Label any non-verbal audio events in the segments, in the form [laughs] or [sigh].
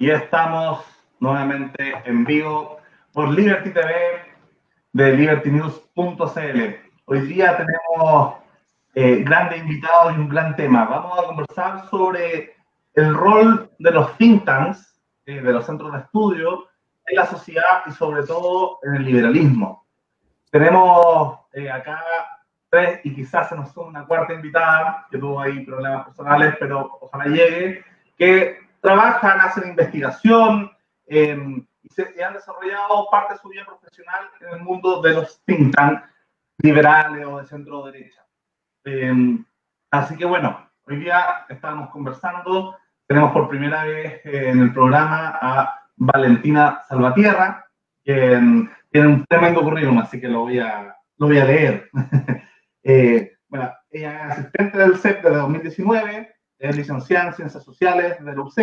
Y estamos nuevamente en vivo por Liberty TV de libertynews.cl. Hoy día tenemos eh, grandes invitados y un gran tema. Vamos a conversar sobre el rol de los think tanks, eh, de los centros de estudio, en la sociedad y sobre todo en el liberalismo. Tenemos eh, acá tres y quizás se nos suma una cuarta invitada que tuvo ahí problemas personales, pero ojalá llegue, que trabajan, hacen investigación em, y, se, han desarrollado parte de su vida profesional en el mundo de los think tanks liberales o de centro derecha. Em, así que bueno, hoy día estamos conversando, tenemos por primera vez en el programa a Valentina Salvatierra, que em, tiene un tremendo currículum, así que lo voy a, lo voy a leer. [laughs] eh, bueno, ella es asistente del CEP de 2019, es licenciada en Ciencias Sociales de la UC,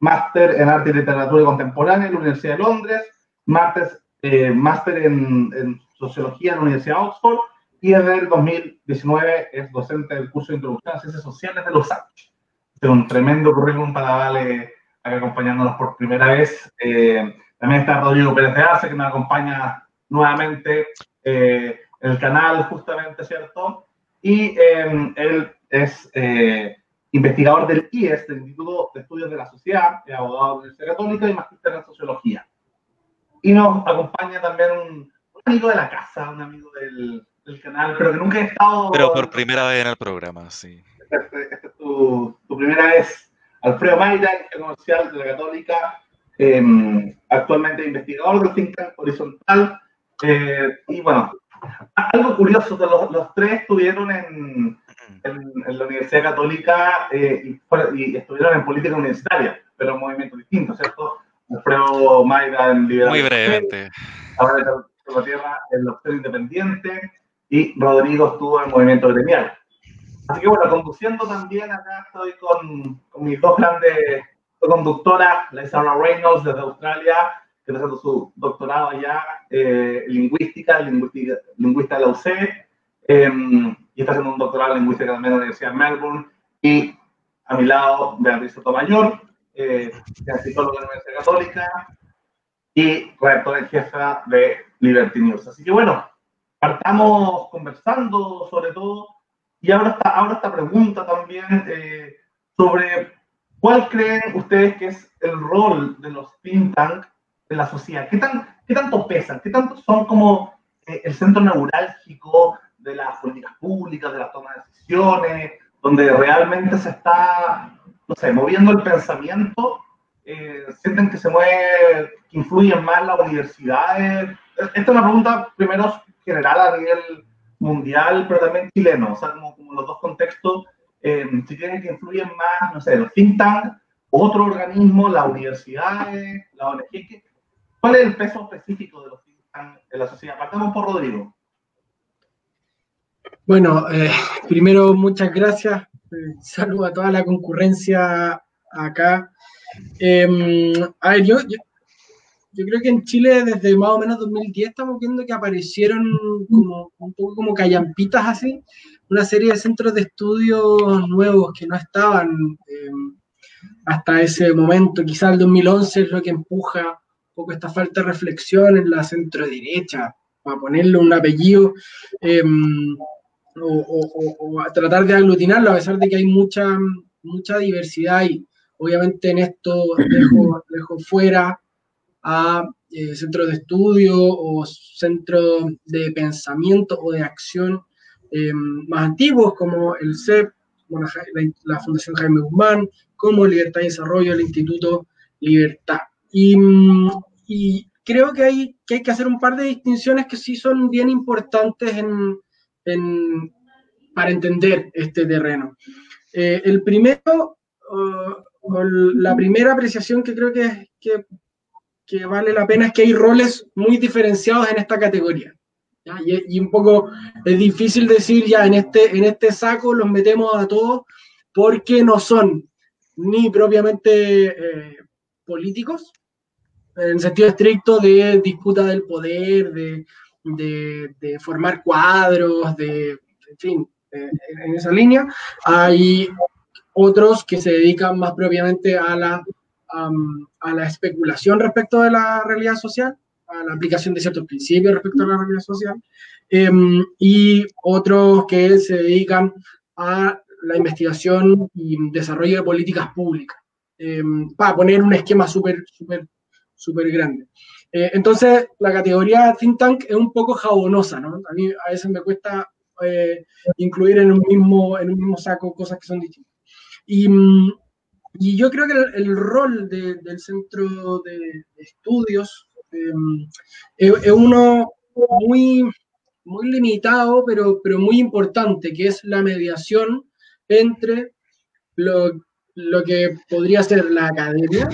máster en Arte y Literatura Contemporánea en la Universidad de Londres, máster, eh, en, en, Sociología en la Universidad de Oxford y desde el 2019 es docente del curso de Introducción a Ciencias Sociales de los Ángeles. Es un tremendo currículum para Vale acompañándonos por primera vez. Eh, también está Rodrigo Pérez de Arce, que nos acompaña nuevamente eh, el canal, justamente, ¿cierto? Y eh, él es eh, investigador del IES, del Instituto de Estudios de la Sociedad, es abogado de la Universidad Católica y magíster en Sociología. Y nos acompaña también un, un amigo de la casa, un amigo del, del, canal, pero que nunca ha estado... Pero por primera vez en el programa, sí. Esta este es tu, tu, primera vez. Alfredo Mayra, ingeniero comercial de la Católica, eh, actualmente investigador del think tank horizontal. Eh, y bueno, algo curioso, los, los tres estuvieron en, en, en, la Universidad Católica eh, y, y, estuvieron en política universitaria, pero en movimientos distintos, ¿cierto? Alfredo Mayra en Liberal. Muy brevemente. Ahora en la Tierra en los tres independientes y Rodrigo estuvo en movimiento gremial. Así que bueno, conduciendo también acá estoy con, con mis dos grandes conductora, la Isabella Reynolds desde Australia, que está haciendo su doctorado allá eh, en lingüística, lingüística, lingüista de la UC, eh, y está haciendo un doctorado en lingüística también en la Universidad de Melbourne. Y a mi lado, Beatriz Sotomayor, eh, psicóloga de la Universidad Católica y redactora en jefa de Liberty News. Así que bueno, partamos conversando sobre todo. Y ahora esta, ahora esta pregunta también eh, sobre ¿Cuál creen ustedes que es el rol de los think tank en la sociedad? ¿Qué, tan, qué tanto pesan? ¿Qué tanto son como eh, el centro neurálgico de las políticas públicas, de la toma de decisiones, donde realmente se está, no sé, moviendo el pensamiento? Eh, ¿Sienten que se mueve, que influyen más las universidades? Esta es una pregunta primero general a nivel mundial, pero también chileno, o sea, como, como los dos contextos eh, si tienen que influyen más, no sé, los think tanks, otro organismo, las universidades, la ONG. ¿Cuál es el peso específico de los think tanks en la sociedad? Partamos por Rodrigo. Bueno, eh, primero muchas gracias. Eh, saludo a toda la concurrencia acá. Eh, a ver, yo, yo, creo que en Chile desde más o menos 2010 estamos viendo que aparecieron como un poco como callampitas así, una serie de centros de estudio nuevos que no estaban eh, hasta ese momento. Quizá el 2011 es lo que empuja un poco esta falta de reflexión en la centro derecha, para ponerle un apellido eh, o, o, o, a tratar de aglutinarlo, a pesar de que hay mucha, mucha diversidad y obviamente en esto dejo, [clears throat] dejo fuera a eh, centros de estudio o centros de pensamiento o de acción eh, más antiguos como el CEP, como la, Fundación Jaime Guzmán, como Libertad y Desarrollo, el Instituto Libertad. Y, y creo que hay, que hay, que hacer un par de distinciones que sí son bien importantes en, en, para entender este terreno. Eh, el primero, uh, la primera apreciación que creo que, que, que, vale la pena es que hay roles muy diferenciados en esta categoría. Y, y, un poco es difícil decir ya en este, en este saco los metemos a todos porque no son ni propiamente eh, políticos, en sentido estricto de disputa del poder, de, de, de formar cuadros, de, en fin, eh, en esa línea. Hay otros que se dedican más propiamente a la a la especulación respecto de la realidad social, a la aplicación de ciertos principios respecto a la realidad social, em, y otros que se dedican a la investigación y desarrollo de políticas públicas, em, para poner un esquema súper, súper, súper grande. Eh, entonces, la categoría think tank es un poco jabonosa, ¿no? A mí a veces me cuesta eh, incluir en un, mismo, en un mismo saco cosas que son distintas. Y, y yo creo que el, rol del centro de, estudios em, es, uno muy, muy limitado, pero, pero muy importante, que es la mediación entre lo, lo que podría ser la academia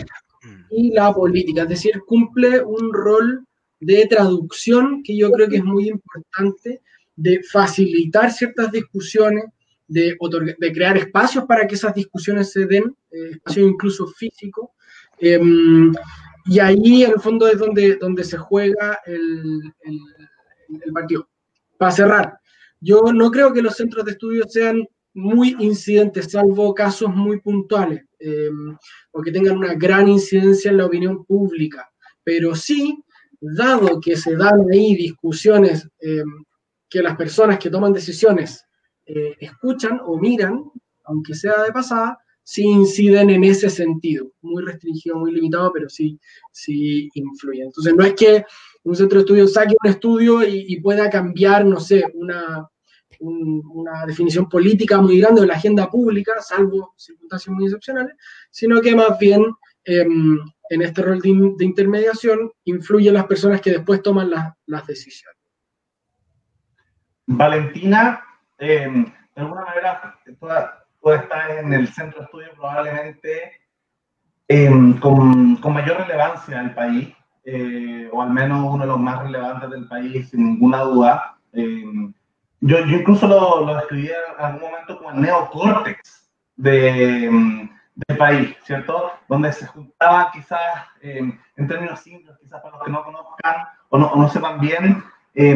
y la política, es decir, cumple un rol de traducción que yo creo que es muy importante, de facilitar ciertas discusiones, de, de crear espacios para que esas discusiones se den, eh, incluso físicos, em, y ahí en el fondo es donde, donde se juega el, el, el partido. Para cerrar, yo no creo que los centros de estudio sean muy incidentes, salvo casos muy puntuales, eh, o que tengan una gran incidencia en la opinión pública. Pero sí, dado que se dan ahí discusiones eh, que las personas que toman decisiones eh, escuchan o miran, aunque sea de pasada, sí inciden en ese sentido, muy restringido, muy limitado, pero sí, sí influyen. Entonces, no es que un centro de estudio saque un estudio y pueda cambiar, no sé, una, una definición política muy grande de la agenda pública, salvo circunstancias muy excepcionales, sino que más bien em, en este rol de, intermediación influyen las personas que después toman las decisiones. Valentina, em, de alguna manera, tú, estás en el centro de estudio probablemente em, con, mayor relevancia en el país, eh, o al menos uno de los más relevantes del país, sin ninguna duda. Yo, yo incluso lo, lo, describí en algún momento como el neocórtex de, mm, del país, ¿cierto? Donde se juntaban quizás, en términos simples, quizás para los que no conozcan o no, no sepan bien, eh,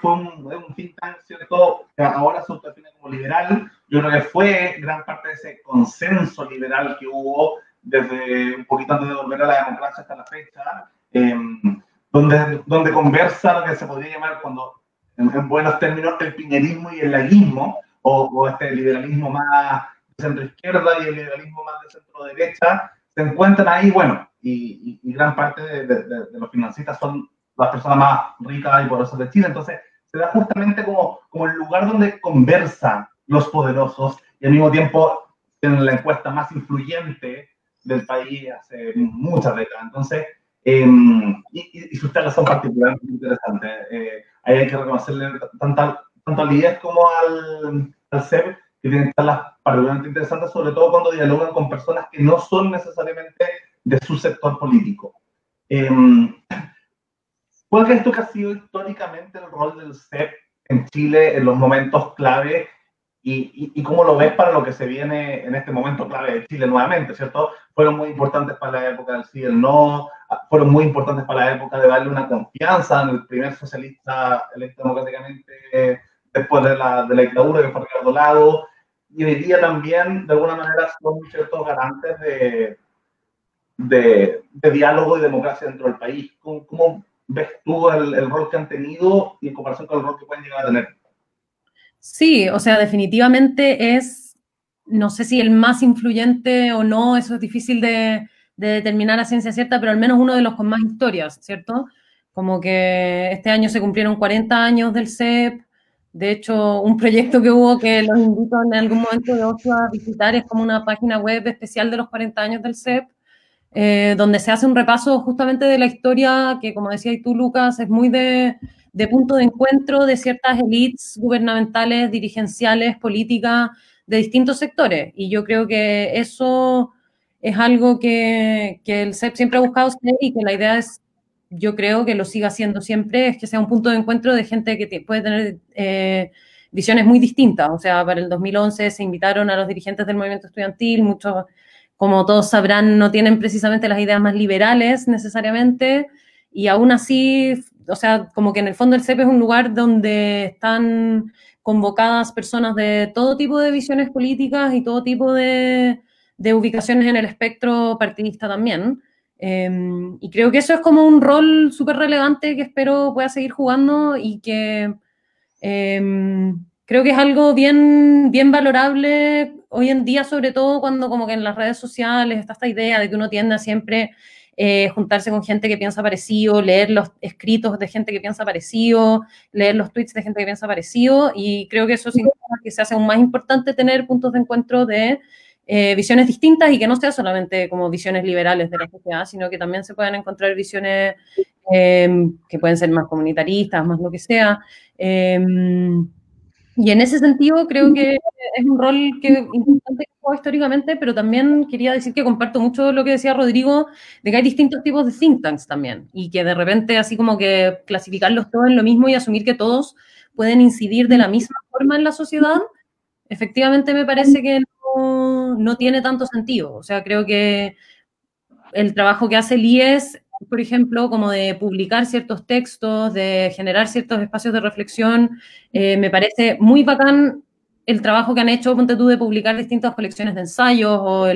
fue un, un think tank, ¿cierto? Que ahora se define como liberal. Yo creo que fue gran parte de ese consenso liberal que hubo desde un poquito antes de volver a la democracia hasta la fecha, eh, donde, donde conversa lo que se podría llamar cuando en, buenos términos, el piñerismo y el laguismo, o, este liberalismo más de centro izquierda y el liberalismo más de centro derecha, se encuentran ahí, bueno, y, gran parte de, los financistas son las personas más ricas y poderosas de Chile, entonces se da justamente como, como el lugar donde conversan los poderosos y al mismo tiempo en la encuesta más influyente del país hace muchas décadas. Entonces, em, y, sus temas son particularmente interesantes. Eh, ahí hay que reconocerle tanto, tanto al IES como al, al CEP, que tienen charlas particularmente interesantes, sobre todo cuando dialogan con personas que no son necesariamente de su sector político. Eh, ¿Cuál crees tú que ha sido históricamente el rol del CEP en Chile en los momentos clave y, y, cómo lo ves para lo que se viene en este momento clave de Chile nuevamente, ¿cierto? Fueron muy importantes para la época del sí y el no, fueron muy importantes para la época de darle una confianza en el primer socialista electo democráticamente después de la, de la dictadura, que fue Ricardo Lago, y hoy día también, de alguna manera, son ciertos garantes de, de, de diálogo y democracia dentro del país. ¿Cómo, cómo ves tú el, el, rol que han tenido y en comparación con el rol que pueden llegar a tener? Sí, o sea, definitivamente es, no sé si el más influyente o no, eso es difícil de, determinar a ciencia cierta, pero al menos uno de los con más historias, ¿cierto? Como que este año se cumplieron 40 años del CEP, de hecho, un proyecto que hubo que los invito en algún momento de ocio a visitar es como una página web especial de los 40 años del CEP, eh, donde se hace un repaso justamente de la historia que, como decías tú, Lucas, es muy de, de punto de encuentro de ciertas élites gubernamentales, dirigenciales, políticas de distintos sectores. Y yo creo que eso es algo que, que el CEP siempre ha buscado ser y que la idea es, yo creo que lo siga haciendo siempre, es que sea un punto de encuentro de gente que puede tener eh, visiones muy distintas. O sea, para el 2011 se invitaron a los dirigentes del movimiento estudiantil, muchos, como todos sabrán, no tienen precisamente las ideas más liberales necesariamente, y aún así o sea, como que en el fondo el CEP es un lugar donde están convocadas personas de todo tipo de visiones políticas y todo tipo de, de ubicaciones en el espectro partidista también. Em, y creo que eso es como un rol súper relevante que espero pueda seguir jugando y que em, creo que es algo bien, bien valorable hoy en día, sobre todo cuando como que en las redes sociales está esta idea de que uno tiende a siempre eh, juntarse con gente que piensa parecido, leer los escritos de gente que piensa parecido, leer los tweets de gente que piensa parecido, y creo que eso significa que se hace aún más importante tener puntos de encuentro de eh, visiones distintas y que no sea solamente como visiones liberales de la sociedad, sino que también se puedan encontrar visiones em, que pueden ser más comunitaristas, más lo que sea. Em, y en ese sentido creo que es un rol que importante que juega históricamente, pero también quería decir que comparto mucho lo que decía Rodrigo, de que hay distintos tipos de think tanks también, y que de repente así como que clasificarlos todos en lo mismo y asumir que todos pueden incidir de la misma forma en la sociedad, efectivamente me parece que no, tiene tanto sentido. O sea, creo que el trabajo que hace el IES, por ejemplo, como de publicar ciertos textos, de generar ciertos espacios de reflexión, eh, me parece muy bacán el trabajo que han hecho, ponte tú, de publicar distintas colecciones de ensayos o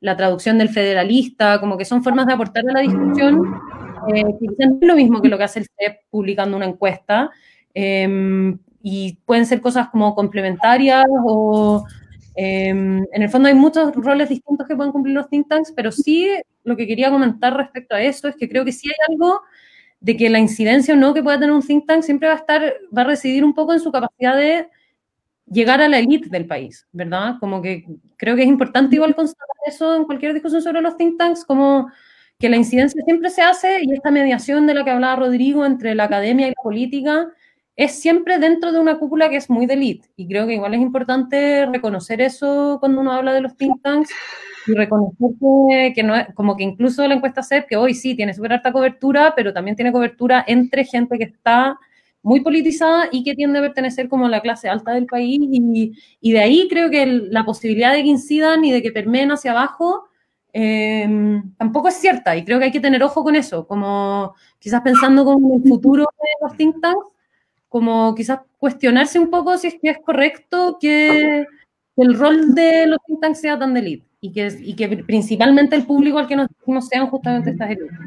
la traducción del federalista, como que son formas de aportar a la discusión, eh, que no es lo mismo que lo que hace el CEP publicando una encuesta, em, y pueden ser cosas como complementarias o Em, en el fondo hay muchos roles distintos que pueden cumplir los think tanks, pero sí lo que quería comentar respecto a eso es que creo que sí hay algo de que la incidencia o no que pueda tener un think tank siempre va a estar, va a residir un poco en su capacidad de llegar a la élite del país, ¿verdad? Como que creo que es importante igual constatar eso en cualquier discusión sobre los think tanks, como que la incidencia siempre se hace y esta mediación de la que hablaba Rodrigo entre la academia y la política es siempre dentro de una cúpula que es muy de elite. Y creo que igual es importante reconocer eso cuando uno habla de los think tanks y reconocer que, no es, como que incluso la encuesta CEP, que hoy sí tiene súper alta cobertura, pero también tiene cobertura entre gente que está muy politizada y que tiende a pertenecer como a la clase alta del país. Y, de ahí creo que la posibilidad de que incidan y de que permeen hacia abajo em, tampoco es cierta. Y creo que hay que tener ojo con eso, como quizás pensando como en el futuro de los think tanks como quizás cuestionarse un poco si es que es correcto que, el rol de los think tanks sea tan de y que, y que principalmente el público al que nos dirigimos sean justamente estas élites.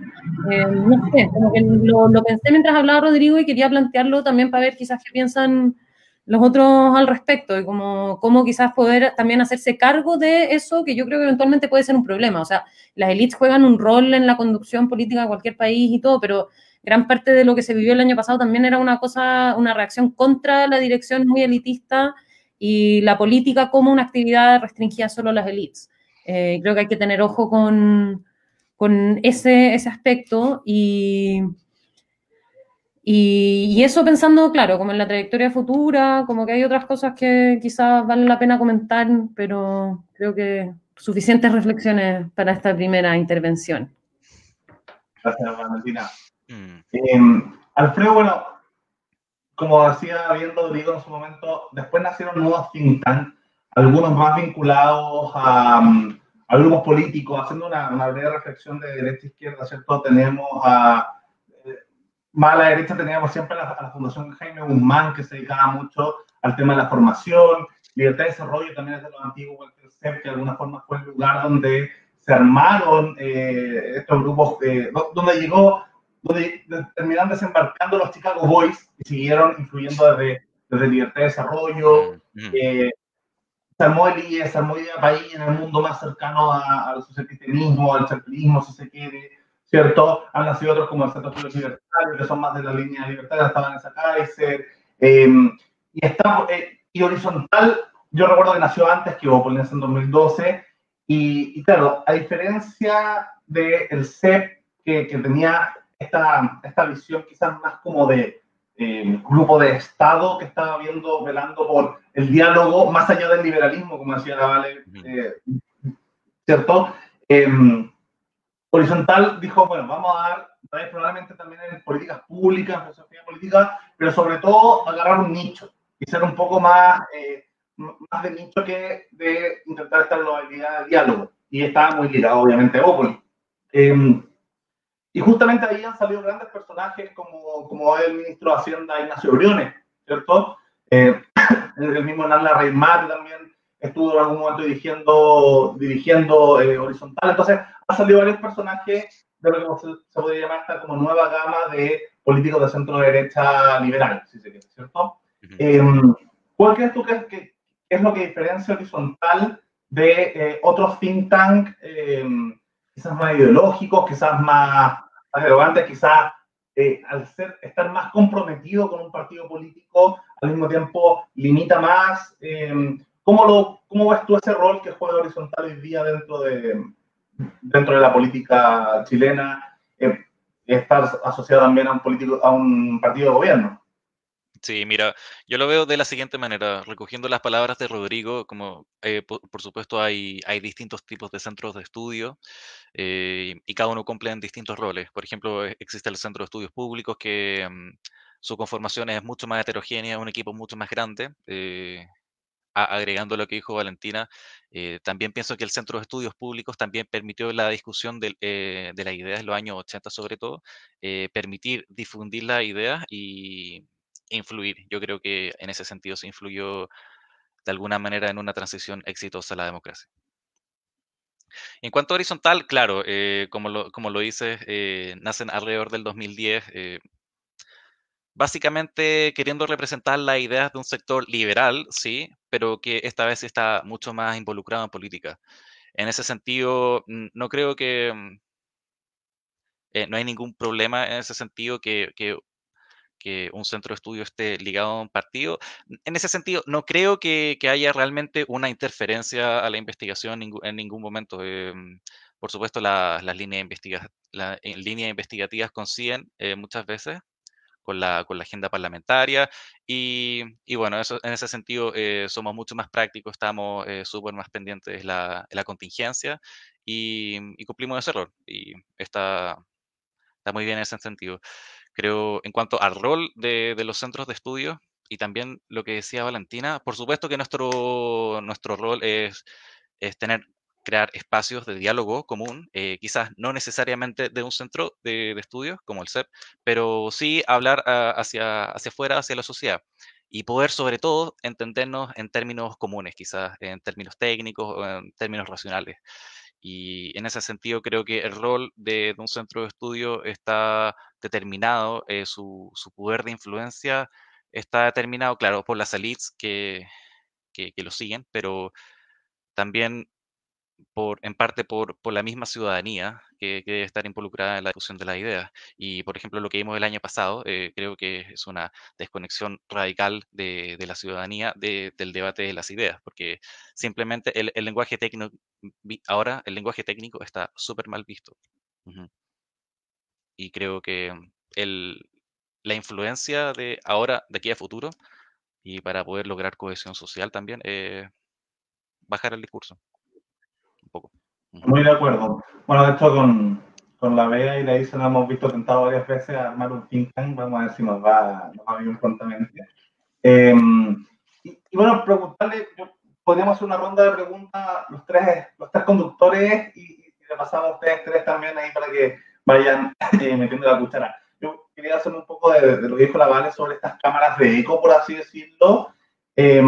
Eh, no sé, como que lo, pensé mientras hablaba Rodrigo y quería plantearlo también para ver quizás qué piensan los otros al respecto y como cómo quizás poder también hacerse cargo de eso que yo creo que eventualmente puede ser un problema. O sea, las élites juegan un rol en la conducción política de cualquier país y todo, pero gran parte de lo que se vivió el año pasado también era una cosa, una reacción contra la dirección muy elitista y la política como una actividad restringida solo a las élites. Eh, creo que hay que tener ojo con, con ese, ese aspecto y, y, eso pensando, claro, como en la trayectoria futura, como que hay otras cosas que quizás valen la pena comentar, pero creo que suficientes reflexiones para esta primera intervención. Gracias, Valentina. Mm. Em, Alfredo, bueno, como decía bien Rodrigo en su momento, después nacieron nuevos think algunos más vinculados a, grupos políticos, haciendo una, una, breve reflexión de derecha e izquierda, ¿cierto? Tenemos a, eh, más a la derecha teníamos siempre a la, Fundación Jaime Guzmán, que se dedicaba mucho al tema de la formación, libertad de desarrollo también es de los antiguos, que de alguna forma fue el lugar donde se armaron eh, estos grupos, eh, donde llegó donde terminaron desembarcando los Chicago Boys y siguieron influyendo desde, desde Libertad de Desarrollo. Mm, mm. Eh, se armó el IES, se armó País en el mundo más cercano al socialcristianismo, al socialismo, si se quiere, ¿cierto? Han nacido otros como el Centro Libertario, que son más de la línea de libertad, estaban en esa Kaiser. Em, y, está, eh, y Horizontal, yo recuerdo que nació antes que Opolis en 2012, y, y, claro, a diferencia del el CEP, que, que tenía esta, esta visión quizás más como de eh, grupo de Estado que estaba viendo, velando por el diálogo más allá del liberalismo, como decía la Vale, eh, ¿cierto? Horizontal dijo, bueno, vamos a dar, probablemente también en políticas públicas, filosofía política, pero sobre todo agarrar un nicho y ser un poco más, eh, más de nicho que de intentar estar en la habilidad de diálogo. Y estaba muy ligado, obviamente, a Opoli. Em, y justamente ahí han salido grandes personajes como, como el ministro de Hacienda Ignacio Briones, ¿cierto? Eh, [coughs] el mismo Nala Reymar también estuvo en algún momento dirigiendo, dirigiendo eh, Horizontal. Entonces, ha salido varios personajes de lo que se, se podría llamar esta como nueva gama de políticos de centro derecha liberal, si se quiere, ¿cierto? Eh, ¿Cuál crees tú que, que, es lo que diferencia Horizontal de eh, otros think tank, eh, quizás más ideológicos, quizás más, arrogantes, quizás eh, al ser, estar más comprometido con un partido político, al mismo tiempo limita más? ¿Cómo, lo, ¿Cómo ves tú ese rol que juega Horizontal hoy día dentro de, dentro de la política chilena? estar asociado también a un, político, a un partido de gobierno. Sí, mira, yo lo veo de la siguiente manera, recogiendo las palabras de Rodrigo, como eh, por, supuesto hay, hay distintos tipos de centros de estudio eh, y cada uno cumple en distintos roles. Por ejemplo, e, existe el Centro de Estudios Públicos que um, su conformación es mucho más heterogénea, un equipo mucho más grande. Eh, agregando lo que dijo Valentina, eh, también pienso que el Centro de Estudios Públicos también permitió la discusión de, eh, de las ideas en los años 80 sobre todo, eh, permitir difundir las ideas y influir. Yo creo que en ese sentido se influyó de alguna manera en una transición exitosa a la democracia. En cuanto a horizontal, claro, como, lo, como lo dices, nacen alrededor del 2010, eh, básicamente queriendo representar las ideas de un sector liberal, sí, pero que esta vez está mucho más involucrado en política. En ese sentido, no creo que... Mm, eh, no hay ningún problema en ese sentido que, que, un centro de estudio esté ligado a un partido. En ese sentido, no creo que, que haya realmente una interferencia a la investigación en, ningún momento. Eh, por supuesto, la, las líneas, investiga la, líneas investigativas consiguen eh, muchas veces con la, con la agenda parlamentaria. Y, y, bueno, eso, en ese sentido eh, somos mucho más prácticos, estamos eh, súper más pendientes de la, la contingencia y, y, cumplimos ese rol. Y está, está muy bien en ese sentido. Creo, en cuanto al rol de, de los centros de estudio y también lo que decía Valentina, por supuesto que nuestro, nuestro rol es, es tener crear espacios de diálogo común, eh, quizás no necesariamente de un centro de, de, estudios como el CEP, pero sí hablar uh, hacia, hacia afuera, hacia la sociedad y poder sobre todo entendernos en términos comunes, quizás en términos técnicos o en términos racionales. Y en ese sentido creo que el rol de, de un centro de estudio está determinado, eh, su, su, poder de influencia está determinado, claro, por las elites que, que, que lo siguen, pero también por, en parte por, por la misma ciudadanía que, que, debe estar involucrada en la discusión de las ideas. Y, por ejemplo, lo que vimos el año pasado, eh, creo que es una desconexión radical de, de la ciudadanía de, del debate de las ideas, porque simplemente el, el, lenguaje técnico, ahora el lenguaje técnico está súper mal visto. Uh -huh. Y creo que el, la influencia de ahora, de aquí a futuro, y para poder lograr cohesión social también, eh, bajar el discurso poco. Muy de acuerdo. Bueno, de hecho, con, con la Bea y la Isa nos hemos visto tentado varias veces a armar un think tank. Vamos a ver si nos va, nos va bien prontamente. Eh, y, y, bueno, preguntarle, yo, podríamos hacer una ronda de preguntas los tres, los tres conductores y, y le pasamos a ustedes tres también ahí para que vayan [laughs] eh, metiendo la cuchara. Yo quería hacer un poco de, de, lo que dijo la Vale sobre estas cámaras de eco, por así decirlo, eh,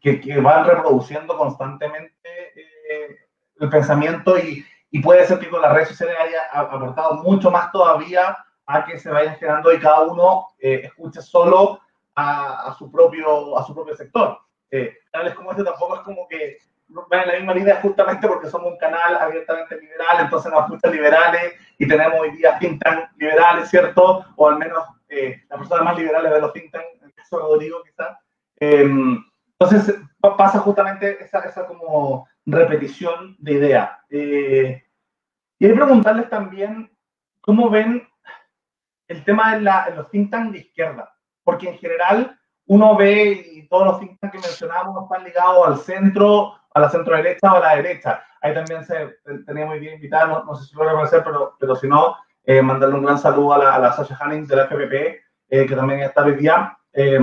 que, que, van reproduciendo constantemente eh, el pensamiento y, y, puede ser que con las redes sociales haya aportado mucho más todavía a que se vayan generando y cada uno eh, escuche solo a, a, su propio, a su propio sector. Eh, tales como este tampoco es como que van en la misma línea justamente porque somos un canal abiertamente liberal, entonces nos escuchan liberales y tenemos hoy día think tank liberales, ¿cierto? O al menos eh, las personas más liberales de los think tank, en el caso de Rodrigo quizás. Eh, entonces pasa justamente esa, esa como repetición de idea. Eh, y preguntarles también cómo ven el tema de, la, de los think tanks de izquierda, porque en general uno ve y todos los think tanks que mencionamos están ligados al centro, a la centro derecha o a la derecha. Ahí también se tenía muy bien invitada, no, no, sé si lo voy a conocer, pero, pero si no, eh, mandarle un gran saludo a la, a la Sasha Hanning de la FPP, eh, que también está hoy día. Eh,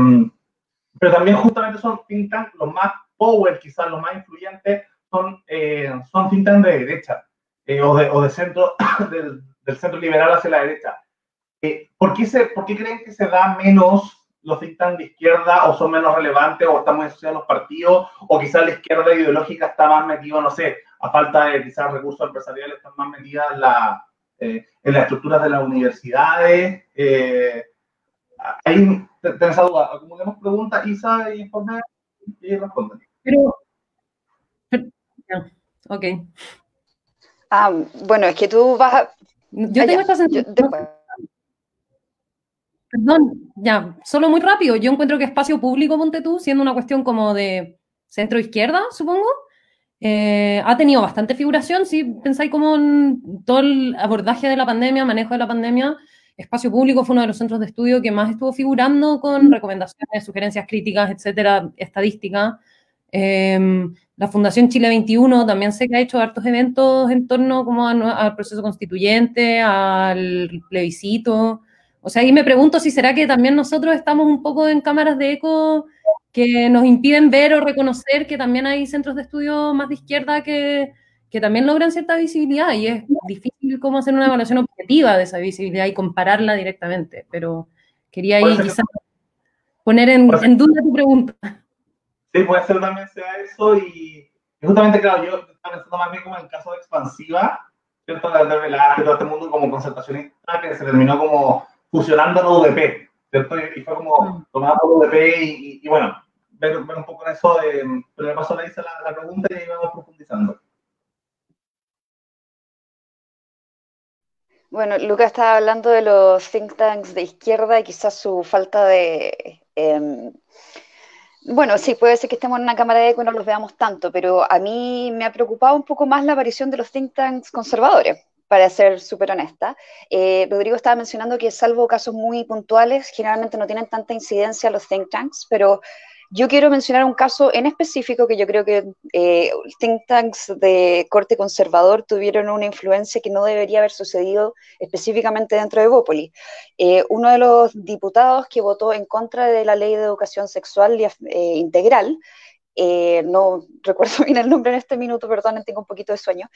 pero también justamente son think tanks los más power, quizás los más influyentes, son, eh, son think tanks de derecha eh, o, de, o de centro, [coughs] del, del, centro liberal hacia la derecha. Eh, ¿por, qué se, ¿Por qué creen que se da menos los think de izquierda o son menos relevantes o están muy asociados a los partidos o quizás la izquierda ideológica está más metida, no sé, a falta de quizás recursos empresariales, están más metidas en, la, eh, en las estructuras de las universidades. Eh, ahí tenés esa duda. Acumulemos preguntas, Isa y Jorge, y responden. Pero, ok. Ah, bueno, es que tú vas a... Yo tengo esta sensación... Perdón, ya, solo muy rápido. Yo encuentro que espacio público, ponte tú, siendo una cuestión como de centro-izquierda, supongo, eh, ha tenido bastante figuración. Si pensáis como en todo el abordaje de la pandemia, manejo de la pandemia, espacio público fue uno de los centros de estudio que más estuvo figurando con recomendaciones, sugerencias críticas, etcétera, estadística. Em, la Fundación Chile 21 también sé que ha hecho hartos eventos en torno como al proceso constituyente, al plebiscito. O sea, ahí me pregunto si será que también nosotros estamos un poco en cámaras de eco que nos impiden ver o reconocer que también hay centros de estudio más de izquierda que, que también logran cierta visibilidad y es difícil cómo hacer una evaluación objetiva de esa visibilidad y compararla directamente, pero quería ahí quizás poner en, en, duda tu pregunta. Sí, puede ser también sea eso y, justamente, claro, yo estaba pensando más bien como en el caso de expansiva, ¿cierto? De, de, de, todo este mundo como concentracionista que se terminó como fusionando la UDP, ¿cierto? Y, fue como mm. tomando la UDP y, y, bueno, ver, ver, un poco en eso, de, pero le paso le hice la, la pregunta y ahí vamos profundizando. Bueno, Lucas estaba hablando de los think tanks de izquierda y quizás su falta de... Eh, bueno, sí, puede ser que estemos en una cámara de eco y no los veamos tanto, pero a mí me ha preocupado un poco más la aparición de los think tanks conservadores para ser súper honesta. Eh, Rodrigo estaba mencionando que salvo casos muy puntuales, generalmente no tienen tanta incidencia los think tanks, pero yo quiero mencionar un caso en específico que yo creo que eh, think tanks de corte conservador tuvieron una influencia que no debería haber sucedido específicamente dentro de Bópoli. Eh, uno de los diputados que votó en contra de la ley de educación sexual eh, integral, eh, no recuerdo [laughs] bien el nombre en este minuto, perdón, tengo un poquito de sueño,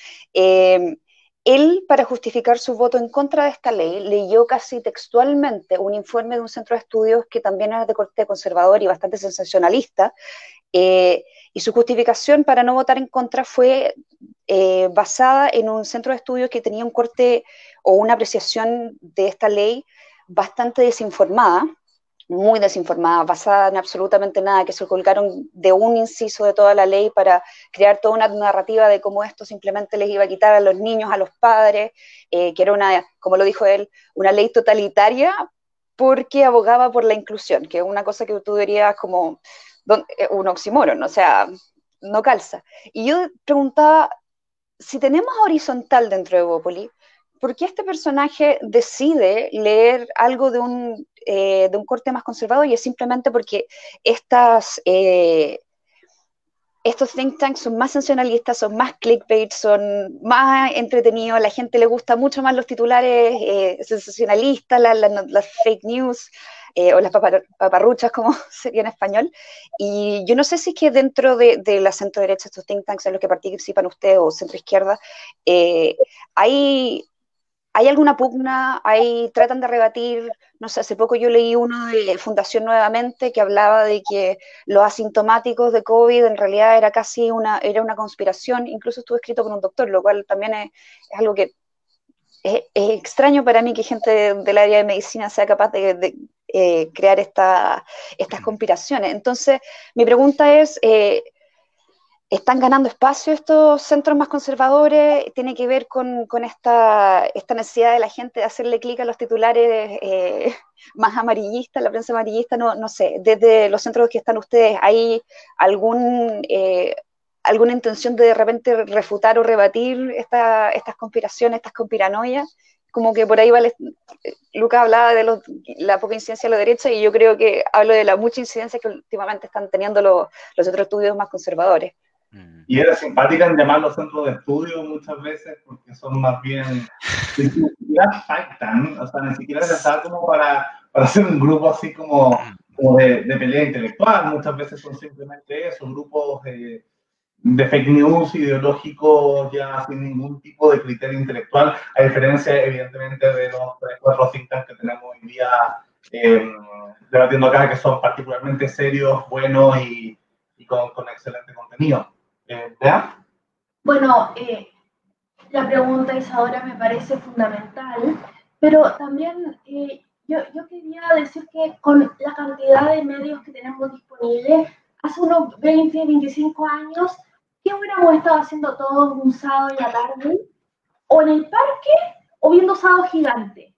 él, para justificar su voto en contra de esta ley, leyó casi textualmente un informe de un centro de estudios que también era de corte conservador y bastante sensacionalista, eh, y su justificación para no votar en contra fue eh, basada en un centro de estudios que tenía un corte o una apreciación de esta ley bastante desinformada, muy desinformada, basada en absolutamente nada, que se colgaron de un inciso de toda la ley para crear toda una narrativa de cómo esto simplemente les iba a quitar a los niños, a los padres, eh, que era una, como lo dijo él, una ley totalitaria porque abogaba por la inclusión, que es una cosa que tú dirías como eh, un oxímoron, o sea, no calza. Y yo preguntaba, si tenemos horizontal dentro de Bópoli, ¿por qué este personaje decide leer algo de un, eh, de un corte más conservador? Y es simplemente porque estas, eh, estos think tanks son más sensacionalistas, son más clickbait, son más entretenidos, la gente le gusta mucho más los titulares eh, sensacionalistas, las fake news. O las paparruchas, como [laughs] sería en español. Y yo no sé si es que dentro de, de la centro derecha, estos think tanks en los que participan ustedes, o centro izquierda, hay ¿Hay alguna pugna? ¿Hay, ¿Tratan de rebatir? No sé, hace poco yo leí uno de Fundación Nuevamente que hablaba de que los asintomáticos de COVID en realidad era casi una, era una conspiración, incluso estuvo escrito por un doctor, lo cual también es, es algo que es, es, extraño para mí que gente del área de medicina sea capaz de, de eh, crear esta, estas conspiraciones. Entonces, mi pregunta es... Eh, están ganando espacio estos centros más conservadores, tiene que ver con, esta, esta, necesidad de la gente de hacerle clic a los titulares eh, [laughs] más amarillistas, la prensa amarillista, no, no sé, desde los centros que están ustedes, ¿hay algún, eh, alguna intención de de repente refutar o rebatir esta, estas conspiraciones, estas conspiranoias? Como que por ahí vale, Lucas hablaba de los, la poca incidencia de la derecha y yo creo que hablo de la mucha incidencia que últimamente están teniendo los otros estudios más conservadores. Y era simpática en llamarlos centros de estudio muchas veces porque son más bien, ni siquiera faltan, o sea, ni siquiera está como para, para hacer un grupo así como, como de, de, pelea intelectual, muchas veces son simplemente eso, grupos de, de fake news ideológicos ya sin ningún tipo de criterio intelectual, a diferencia evidentemente de los tres, cuatro cintas que tenemos hoy día eh, debatiendo acá, que son particularmente serios, buenos y, con, excelente contenido. Eh, Bueno, eh, la pregunta Isadora me parece fundamental, pero también eh, yo, yo, quería decir que con la cantidad de medios que tenemos disponibles, hace unos 20, 25 años, ¿qué hubiéramos estado haciendo todos un sábado en la tarde? O en el parque o viendo sábado gigante.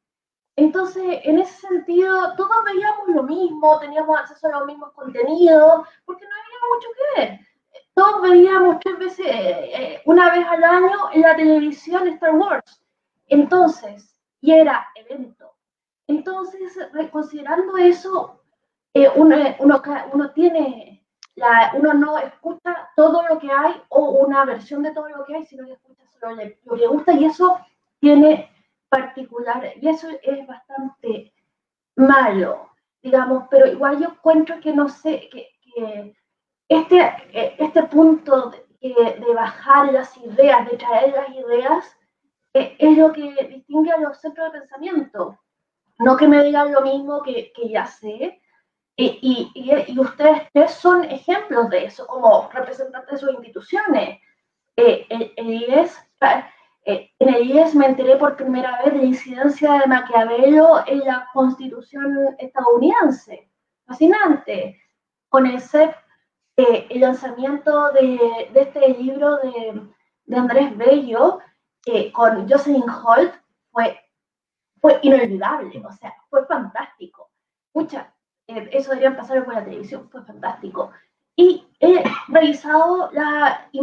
Entonces, en ese sentido, todos veíamos lo mismo, teníamos acceso a los mismos contenidos, porque no había mucho que ver. Todos veíamos tres veces, eh, eh, una vez al año en la televisión Star Wars. Entonces, y era evento. Entonces, considerando eso, eh, uno, uno, uno, tiene, la, uno no escucha todo lo que hay o una versión de todo lo que hay, sino que escucha solo lo que le gusta y eso tiene particular, y eso es bastante malo, digamos, pero igual yo encuentro que no sé, que, este, este punto de, bajar las ideas, de traer las ideas, eh, es lo que distingue a los centros de pensamiento. No que me digan lo mismo que, ya sé, y, y, ustedes son ejemplos de eso, como representantes de sus instituciones. Eh, el, el IES eh, en el IES me enteré por primera vez de la incidencia de Maquiavelo en la constitución estadounidense. Fascinante. Con el CEP, eh, el lanzamiento de, este libro de, Andrés Bello eh, con Jocelyn Holt fue, fue inolvidable, o sea, fue fantástico. Mucha, eso deberían pasar por la televisión, fue fantástico. Y he revisado la, y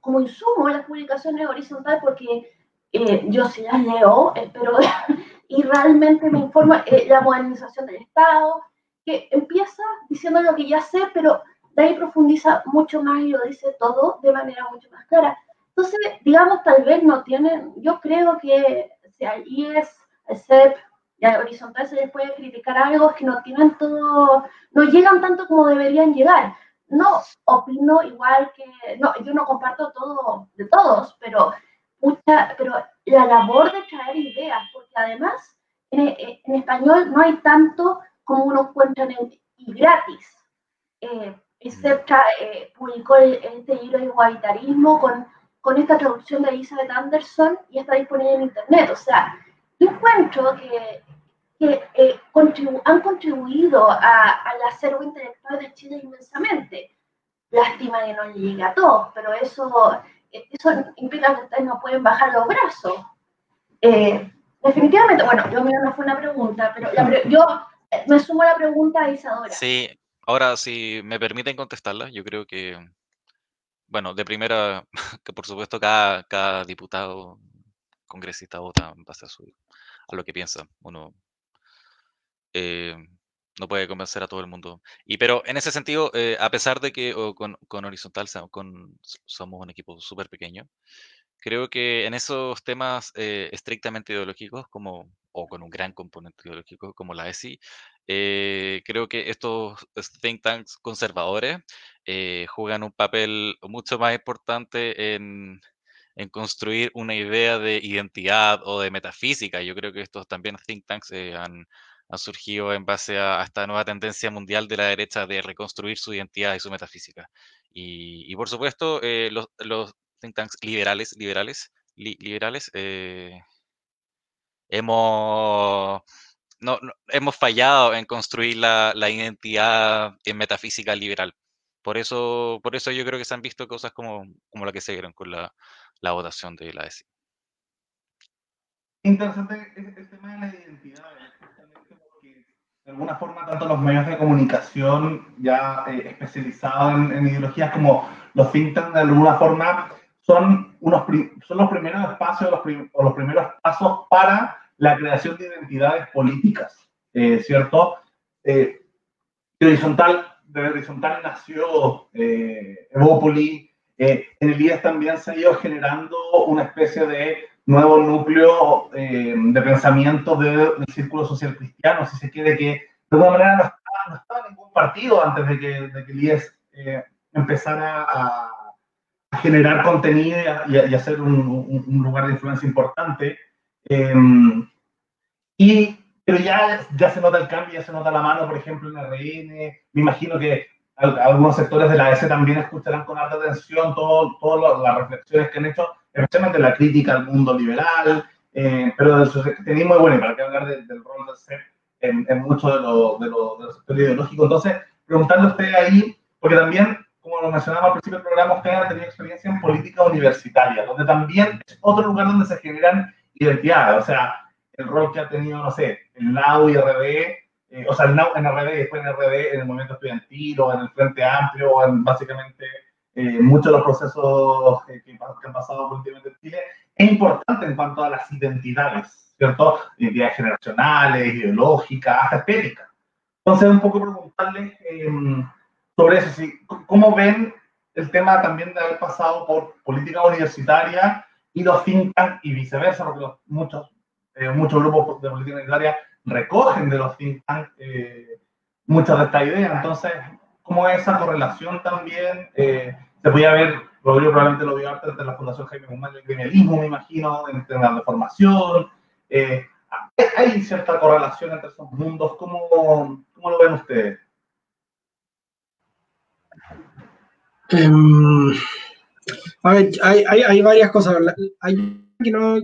como insumo las publicaciones horizontales porque eh, yo sí las leo, eh, pero [laughs] y realmente me informa eh, la modernización del Estado, que empieza diciendo lo que ya sé, pero de ahí profundiza mucho más y lo dice todo de manera mucho más clara. Entonces, digamos, tal vez no tienen, yo creo que si al IES, al CEP y al horizontal se les puede criticar algo que no tienen todo, no llegan tanto como deberían llegar no opino igual que, no, yo no comparto todo de todos, pero, mucha, pero la labor de traer ideas, porque además en, en español no hay tanto como uno encuentra en, y gratis. Eh, excepto eh, publicó este libro de igualitarismo con, con esta traducción de Elizabeth Anderson y está disponible en internet. O sea, yo encuentro que que eh, han contribuido al acervo intelectual de Chile inmensamente. Lástima que no llegue a todos, pero eso, eso implica que ustedes no pueden bajar los brazos. Eh, definitivamente, bueno, yo mío no fue una pregunta, pero yo me sumo a la pregunta de Isadora. Sí, ahora si me permiten contestarla, yo creo que, bueno, de primera, [laughs] que por supuesto cada, cada diputado, congresista vota en base a, su, a lo que piensa. Uno eh, no puede convencer a todo el mundo. Y pero en ese sentido, eh, a pesar de que con, Horizontal con, somos un equipo súper pequeño, creo que en esos temas eh, estrictamente ideológicos, como, o con un gran componente ideológico como la ESI, creo que estos think tanks conservadores juegan un papel mucho más importante en, en construir una idea de identidad o de metafísica. Yo creo que estos también think tanks han han surgido en base a, esta nueva tendencia mundial de la derecha de reconstruir su identidad y su metafísica. Y, por supuesto, eh, los, think tanks liberales, liberales, liberales, eh, hemos, no, hemos fallado en construir la, identidad en metafísica liberal. Por eso, por eso yo creo que se han visto cosas como, como la que se vieron con la, la votación de la ESI. Interesante el tema de la identidad de alguna forma tanto los medios de comunicación ya eh, especializados en, ideologías como los think tanks de alguna forma son, unos son los primeros espacios los o los primeros pasos para la creación de identidades políticas, eh, ¿cierto? Eh, horizontal, de Horizontal nació eh, Evópoli, en el IES también se ha ido generando una especie de nuevo núcleo eh, de pensamiento del círculo social cristiano, si se quiere, que de alguna manera no estaba, en ningún partido antes de que, de que el IES eh, empezara a, generar contenido y a, un, lugar de influencia importante. Em, y pero ya, se nota el cambio, ya se nota la mano, por ejemplo, en RN. Me imagino que algunos sectores de la ADC también escucharán con alta atención todas las reflexiones que han hecho, especialmente la crítica al mundo liberal, eh, pero del socialismo, bueno, y para que hablar del rol del ser en, en muchos de de lo, de ideológicos. Entonces, preguntarle a usted ahí, porque también, como lo mencionaba al principio del programa, usted ha tenido experiencia en política universitaria, donde también es otro lugar donde se generan identidades, o sea, el rol que ha tenido, no sé, el NAU y RD, eh, o sea, el NAU en RD y después en RD en el movimiento estudiantil o en el Frente Amplio o en básicamente eh, muchos de los procesos que, que, han pasado últimamente en Chile, es importante en cuanto a las identidades, ¿cierto? Identidades generacionales, ideológicas, hasta estéticas. Entonces, un poco preguntarles eh, sobre eso, ¿sí? ¿cómo ven el tema también de haber pasado por política universitaria y los think y viceversa, porque muchos, eh, muchos grupos de política universitaria recogen de los think tanks eh, muchas de estas ideas. Entonces, ¿cómo es esa correlación también? Eh, se podía ver, vio, probablemente lo vio antes, entre la Fundación Jaime Guzmán el gremialismo, me imagino, entre la deformación. Eh, hay cierta correlación entre esos mundos. ¿Cómo, cómo lo ven ustedes? Ver, hay, hay, varias cosas.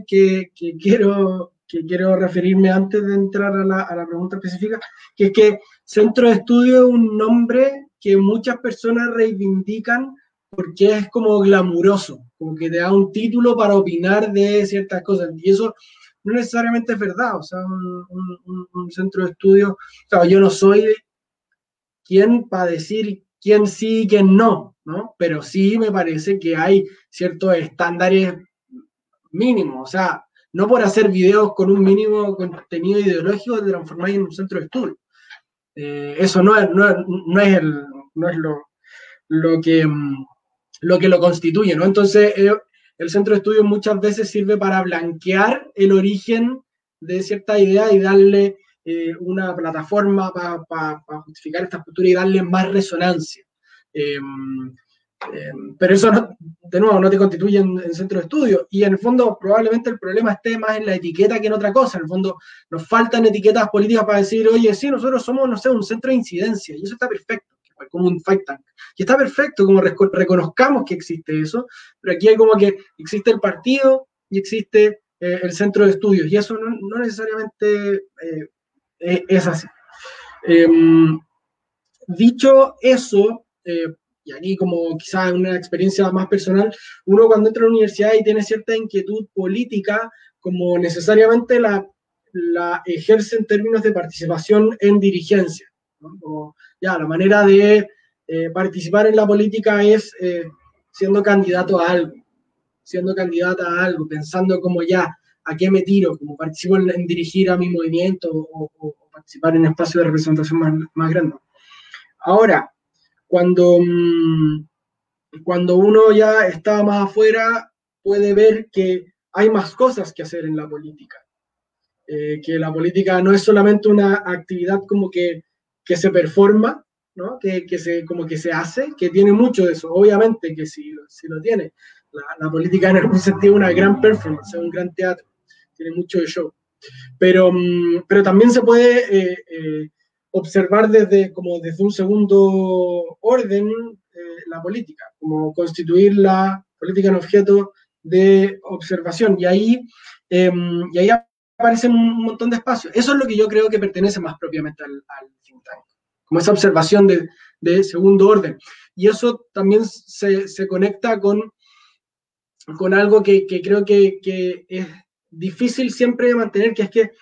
Que, quiero, referirme antes de entrar a la, pregunta específica, que es que Centro de Estudio es un nombre que muchas personas reivindican porque es como glamuroso, como que te da un título para opinar de ciertas cosas. Y eso no necesariamente es verdad. O sea, un, centro de estudio, yo no soy quien para decir quién sí y quién no, ¿no? Pero sí me parece que hay ciertos estándares mínimos. O sea, no por hacer videos con un mínimo contenido ideológico te transformáis en un centro de estudio. Eh, eso no es, no es, no es, lo, lo, que, lo que lo constituye, ¿no? Entonces, eh, el centro de estudio muchas veces sirve para blanquear el origen de cierta idea y darle eh, una plataforma para pa, pa justificar esta postura y darle más resonancia. Eh, eh, pero eso, no, de nuevo, no te constituye en, en, centro de estudio. Y en el fondo, probablemente el problema esté más en la etiqueta que en otra cosa. En el fondo, nos faltan etiquetas políticas para decir, oye, sí, nosotros somos, no sé, un centro de incidencia. Y eso está perfecto como un fight tank. Y está perfecto, como reconozcamos que existe eso, pero aquí hay como que existe el partido y existe eh, el centro de estudios, y eso no, no necesariamente eh, es así. Eh, dicho eso, eh, y aquí como quizás una experiencia más personal, uno cuando entra a la universidad y tiene cierta inquietud política, como necesariamente la, la ejerce en términos de participación en dirigencia. Como, ya, la manera de eh, participar en la política es eh, siendo candidato a algo, siendo candidata a algo, pensando como ya, ¿a qué me tiro? Como participo en, en dirigir a mi movimiento o, o, o, participar en espacios de representación más, más grandes. Ahora, cuando, mmm, cuando uno ya está más afuera, puede ver que hay más cosas que hacer en la política. Eh, que la política no es solamente una actividad como que que se performa, ¿no? que, que, se, como que se hace, que tiene mucho de eso, obviamente que sí, sí lo tiene. La, la, política en algún sentido es una gran performance, es un gran teatro, tiene mucho de show. Pero, mm, pero también se puede eh, eh, observar desde, como desde un segundo orden eh, la política, como constituir la política en objeto de observación. Y ahí, em, y ahí aparecen un montón de espacios. Eso es lo que yo creo que pertenece más propiamente al, think tank, como esa observación de, de, segundo orden. Y eso también se, se conecta con, con algo que, que creo que, que, es difícil siempre de mantener, que es que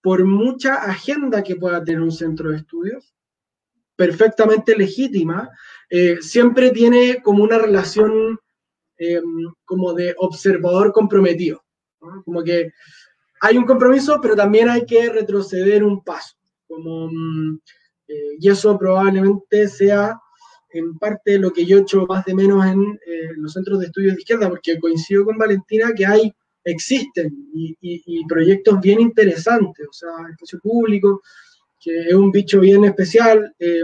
por mucha agenda que pueda tener un centro de estudios, perfectamente legítima, eh, siempre tiene como una relación eh, como de observador comprometido. ¿no? Como que hay un compromiso, pero también hay que retroceder un paso. Como, eh, y eso probablemente sea en parte lo que yo he hecho más de menos en eh, los centros de estudios de izquierda, porque coincido con Valentina que hay, existen y, proyectos bien interesantes, o sea, espacio público, que es un bicho bien especial, eh,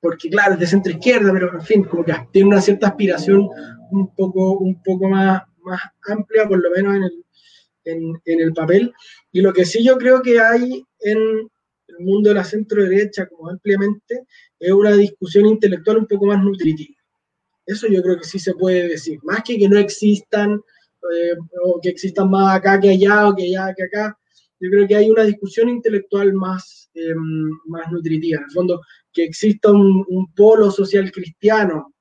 porque claro, es de centro izquierda, pero en fin, como que tiene una cierta aspiración un poco, un poco más, más amplia, por lo menos en el, en, el papel. Y lo que sí yo creo que hay en el mundo de la centro derecha, como ampliamente, es una discusión intelectual un poco más nutritiva. Eso yo creo que sí se puede decir. Más que que no existan, eh, o que existan más acá que allá, o que allá que acá. Yo creo que hay una discusión intelectual más, eh, más nutritiva. En el fondo, que exista un, polo social cristiano.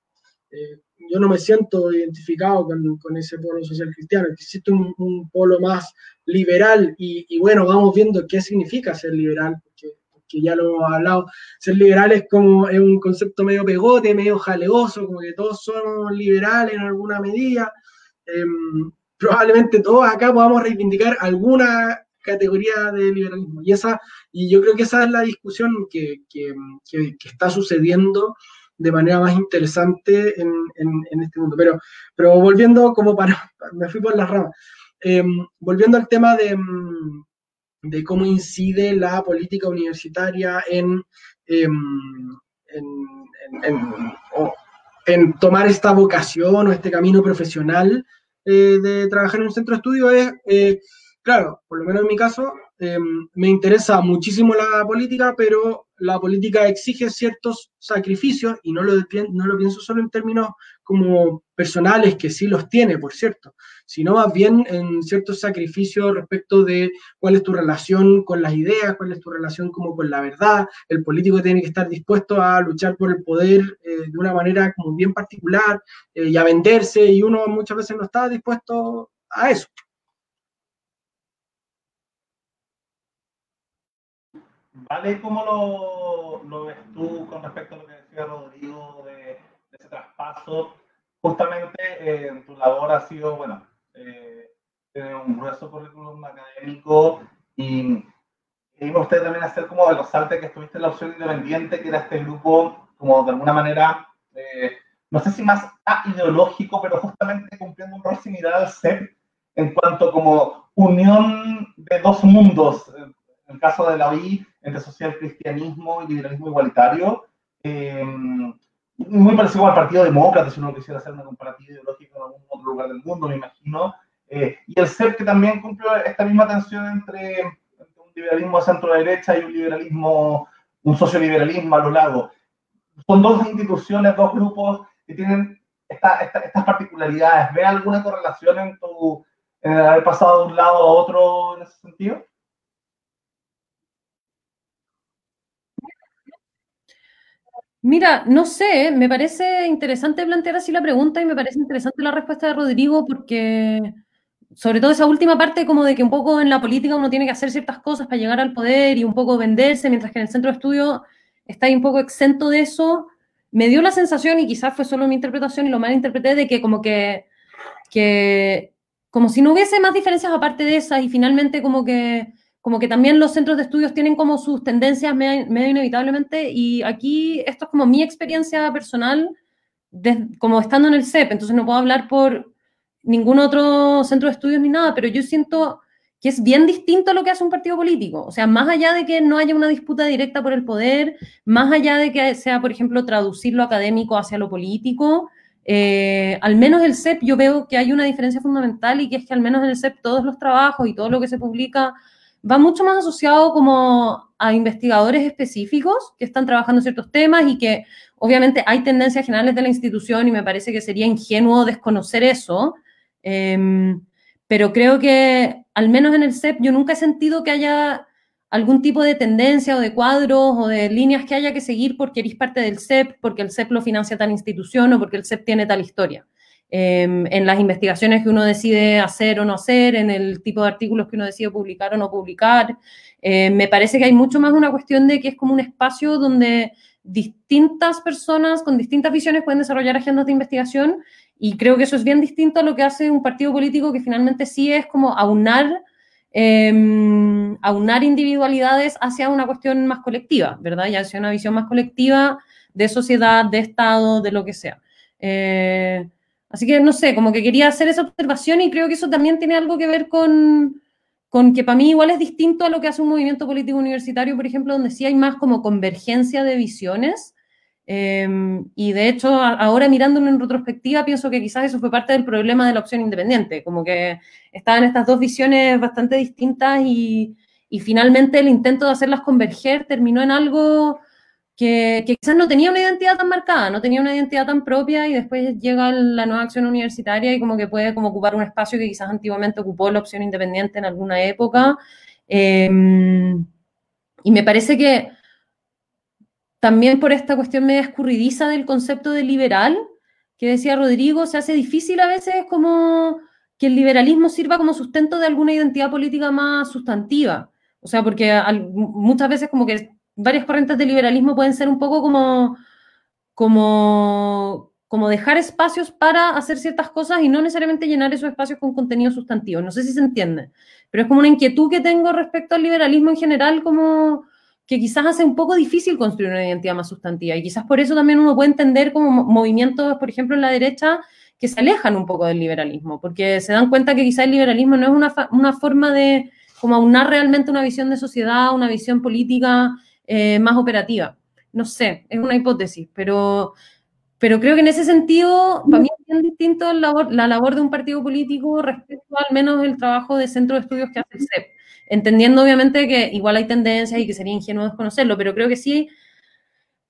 Eh, yo no me siento identificado con, ese polo social cristiano, existe un, polo más liberal y, bueno, vamos viendo qué significa ser liberal, porque, ya lo hemos hablado, ser liberal es como es un concepto medio pegote, medio jaleoso, como que todos somos liberales en alguna medida. Em, probablemente todos acá podamos reivindicar alguna categoría de liberalismo. Y, esa, y yo creo que esa es la discusión que, que, que está sucediendo de manera más interesante en, en, este mundo. Pero, pero volviendo como para, me fui por las ramas, em, volviendo al tema de, em, de, cómo incide la política universitaria en, em, en, tomar esta vocación o este camino profesional eh, de trabajar en un centro de estudio, es, eh, claro, por lo menos en mi caso, me interesa muchísimo la política, pero la política exige ciertos sacrificios y no lo, no lo pienso solo en términos como personales, que sí los tiene, por cierto, sino más bien en ciertos sacrificios respecto de cuál es tu relación con las ideas, cuál es tu relación como con la verdad. El político tiene que estar dispuesto a luchar por el poder eh, de una manera como bien particular eh, y a venderse y uno muchas veces no está dispuesto a eso. ¿Vale? ¿Cómo lo, ves tú con respecto a lo que decía Rodrigo de, ese traspaso? Justamente eh, tu labor ha sido, bueno, eh, tener un grueso currículum académico y, y me gustaría también hacer como de los saltos que estuviste en la opción independiente, que era este grupo, como de alguna manera, eh, no sé si más ideológico, pero justamente cumpliendo un rol similar al CEP en cuanto como unión de dos mundos, en el caso de la OI, entre social cristianismo y liberalismo igualitario, eh, muy parecido al Partido Demócrata, si uno quisiera hacer una comparativa ideológica en algún otro lugar del mundo, me imagino, eh, y el CEP que también cumplió esta misma tensión entre, un liberalismo de centro-derecha y un liberalismo, un socioliberalismo a lo largo. Son dos instituciones, dos grupos que tienen estas particularidades. ¿Ve alguna correlación en, tu, en haber pasado de un lado a otro en ese sentido? Mira, no sé, me parece interesante plantear así la pregunta y me parece interesante la respuesta de Rodrigo porque, sobre todo esa última parte, como de que un poco en la política uno tiene que hacer ciertas cosas para llegar al poder y un poco venderse, mientras que en el centro de estudio está ahí un poco exento de eso, me dio la sensación, y quizás fue solo mi interpretación y lo mal interpreté, de que como que, que como si no hubiese más diferencias aparte de esas y finalmente como que como que también los centros de estudios tienen como sus tendencias medio, inevitablemente y aquí esto es como mi experiencia personal como estando en el CEP, entonces no puedo hablar por ningún otro centro de estudios ni nada, pero yo siento que es bien distinto a lo que hace un partido político. O sea, más allá de que no haya una disputa directa por el poder, más allá de que sea, por ejemplo, traducir lo académico hacia lo político, eh, al menos el CEP yo veo que hay una diferencia fundamental y que es que al menos en el CEP todos los trabajos y todo lo que se publica va mucho más asociado como a investigadores específicos que están trabajando ciertos temas y que obviamente hay tendencias generales de la institución y me parece que sería ingenuo desconocer eso, em, pero creo que al menos en el CEP yo nunca he sentido que haya algún tipo de tendencia o de cuadros o de líneas que haya que seguir porque eres parte del CEP, porque el CEP lo financia tal institución o porque el CEP tiene tal historia. Em, en las investigaciones que uno decide hacer o no hacer, en el tipo de artículos que uno decide publicar o no publicar. Em, me parece que hay mucho más una cuestión de que es como un espacio donde distintas personas con distintas visiones pueden desarrollar agendas de investigación y creo que eso es bien distinto a lo que hace un partido político que finalmente sí es como aunar, em, aunar individualidades hacia una cuestión más colectiva, ¿verdad? Y hacia una visión más colectiva de sociedad, de Estado, de lo que sea. Eh, Así que no sé, como que quería hacer esa observación y creo que eso también tiene algo que ver con, con que para mí igual es distinto a lo que hace un movimiento político universitario, por ejemplo, donde sí hay más como convergencia de visiones. Em, y de hecho, ahora mirándolo en retrospectiva, pienso que quizás eso fue parte del problema de la opción independiente, como que estaban estas dos visiones bastante distintas y, y finalmente el intento de hacerlas converger terminó en algo que, quizás no tenía una identidad tan marcada, no tenía una identidad tan propia y después llega la nueva acción universitaria y como que puede como ocupar un espacio que quizás antiguamente ocupó la opción independiente en alguna época. Eh, y me parece que también por esta cuestión media escurridiza del concepto de liberal, que decía Rodrigo, se hace difícil a veces como que el liberalismo sirva como sustento de alguna identidad política más sustantiva. O sea, porque muchas veces como que varias corrientes de liberalismo pueden ser un poco como, como, como dejar espacios para hacer ciertas cosas y no necesariamente llenar esos espacios con contenido sustantivo. No sé si se entiende, pero es como una inquietud que tengo respecto al liberalismo en general, como que quizás hace un poco difícil construir una identidad más sustantiva. Y quizás por eso también uno puede entender como movimientos, por ejemplo, en la derecha, que se alejan un poco del liberalismo, porque se dan cuenta que quizás el liberalismo no es una, una forma de como aunar realmente una visión de sociedad, una visión política eh, más operativa. No sé, es una hipótesis, pero, pero creo que en ese sentido, para mí es bien distinto la labor, la labor de un partido político respecto al menos el trabajo de centro de estudios que hace el CEP entendiendo obviamente que igual hay tendencias y que sería ingenuo desconocerlo, pero creo que sí,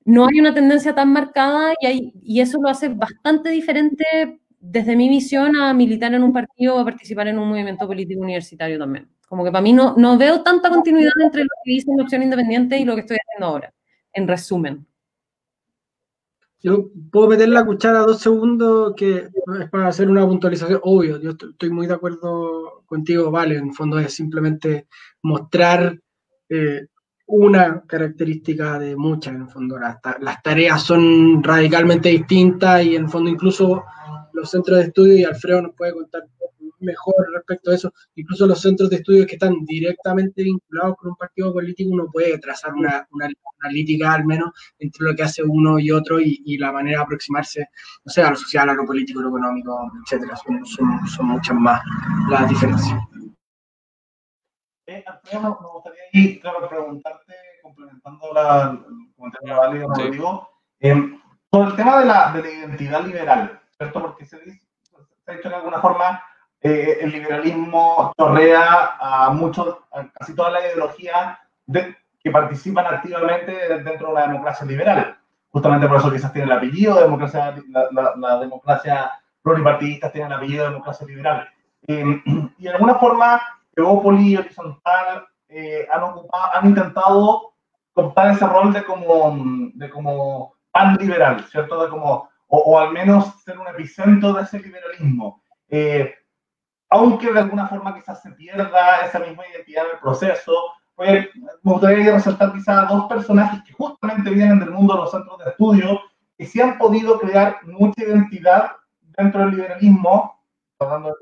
no hay una tendencia tan marcada y eso lo hace bastante diferente desde mi visión a militar en un partido o a participar en un movimiento político universitario también. Como que para mí no, no veo tanta continuidad entre lo que hice en opción independiente y lo que estoy haciendo ahora, en resumen. Yo puedo meter la cuchara dos segundos, que es para hacer una puntualización. Obvio, yo estoy muy de acuerdo contigo, vale. En el fondo es simplemente mostrar eh, una característica de muchas. En el fondo, las, las, tareas son radicalmente distintas y en el fondo, incluso los centros de estudio, y Alfredo nos puede contar mejor respecto a eso. Incluso los centros de estudios que están directamente vinculados con un partido político, uno puede trazar una, una analítica al menos entre lo que hace uno y otro y, la manera de aproximarse, no sé, a lo social, a lo político, a lo económico, etcétera. Son, son, muchas más las diferencias. Eh, me gustaría ir, claro, preguntarte, complementando la, el comentario válido, Rodrigo, eh, sobre el tema de la, de la identidad liberal, ¿cierto? Porque se, dice, se ha dicho de alguna forma eh, el liberalismo torrea a muchos, casi toda la ideología que participan activamente dentro de una democracia liberal. Justamente por eso quizás tiene el apellido de democracia, la, democracia pluripartidista tiene el apellido de democracia liberal. Eh, y de alguna forma, Evópoli y Horizontal eh, han, intentado optar ese rol de como, de como pan liberal, ¿cierto? De como, o, o, al menos ser un epicentro de ese liberalismo. Eh, aunque de alguna forma quizás se pierda esa misma identidad en el proceso. Pues, me gustaría resaltar quizás dos personajes que justamente vienen del mundo de los centros de estudio, que sí han podido crear mucha identidad dentro del liberalismo, hablando de,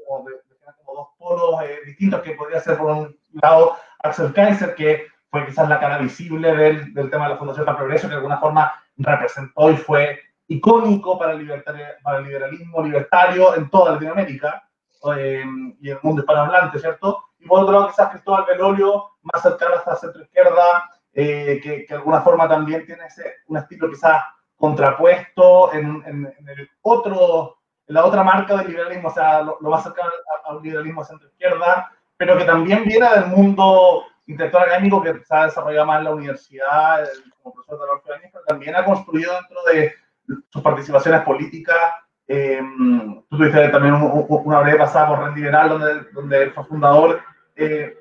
como dos polos eh, distintos, que podría ser por un lado Axel Kaiser, que fue quizás la cara visible del, del tema de la Fundación para Progreso, que de alguna forma representó y fue icónico para el, para el liberalismo libertario en toda Latinoamérica. Eh, y el mundo hispanohablante, ¿cierto? Y por otro lado, quizás Cristóbal Velorio, más cercano hasta centro izquierda, eh, que, que, de alguna forma también tiene ese, un estilo quizás contrapuesto en, en, el otro, en la otra marca del liberalismo, o sea, lo, más cercano al liberalismo centro izquierda, pero que también viene del mundo intelectual académico que se ha desarrollado más en la universidad, como profesor de la pero también ha construido dentro de sus participaciones políticas eh, tú tuviste también una breve pasada por Red Liberal, donde, donde fue fundador, eh,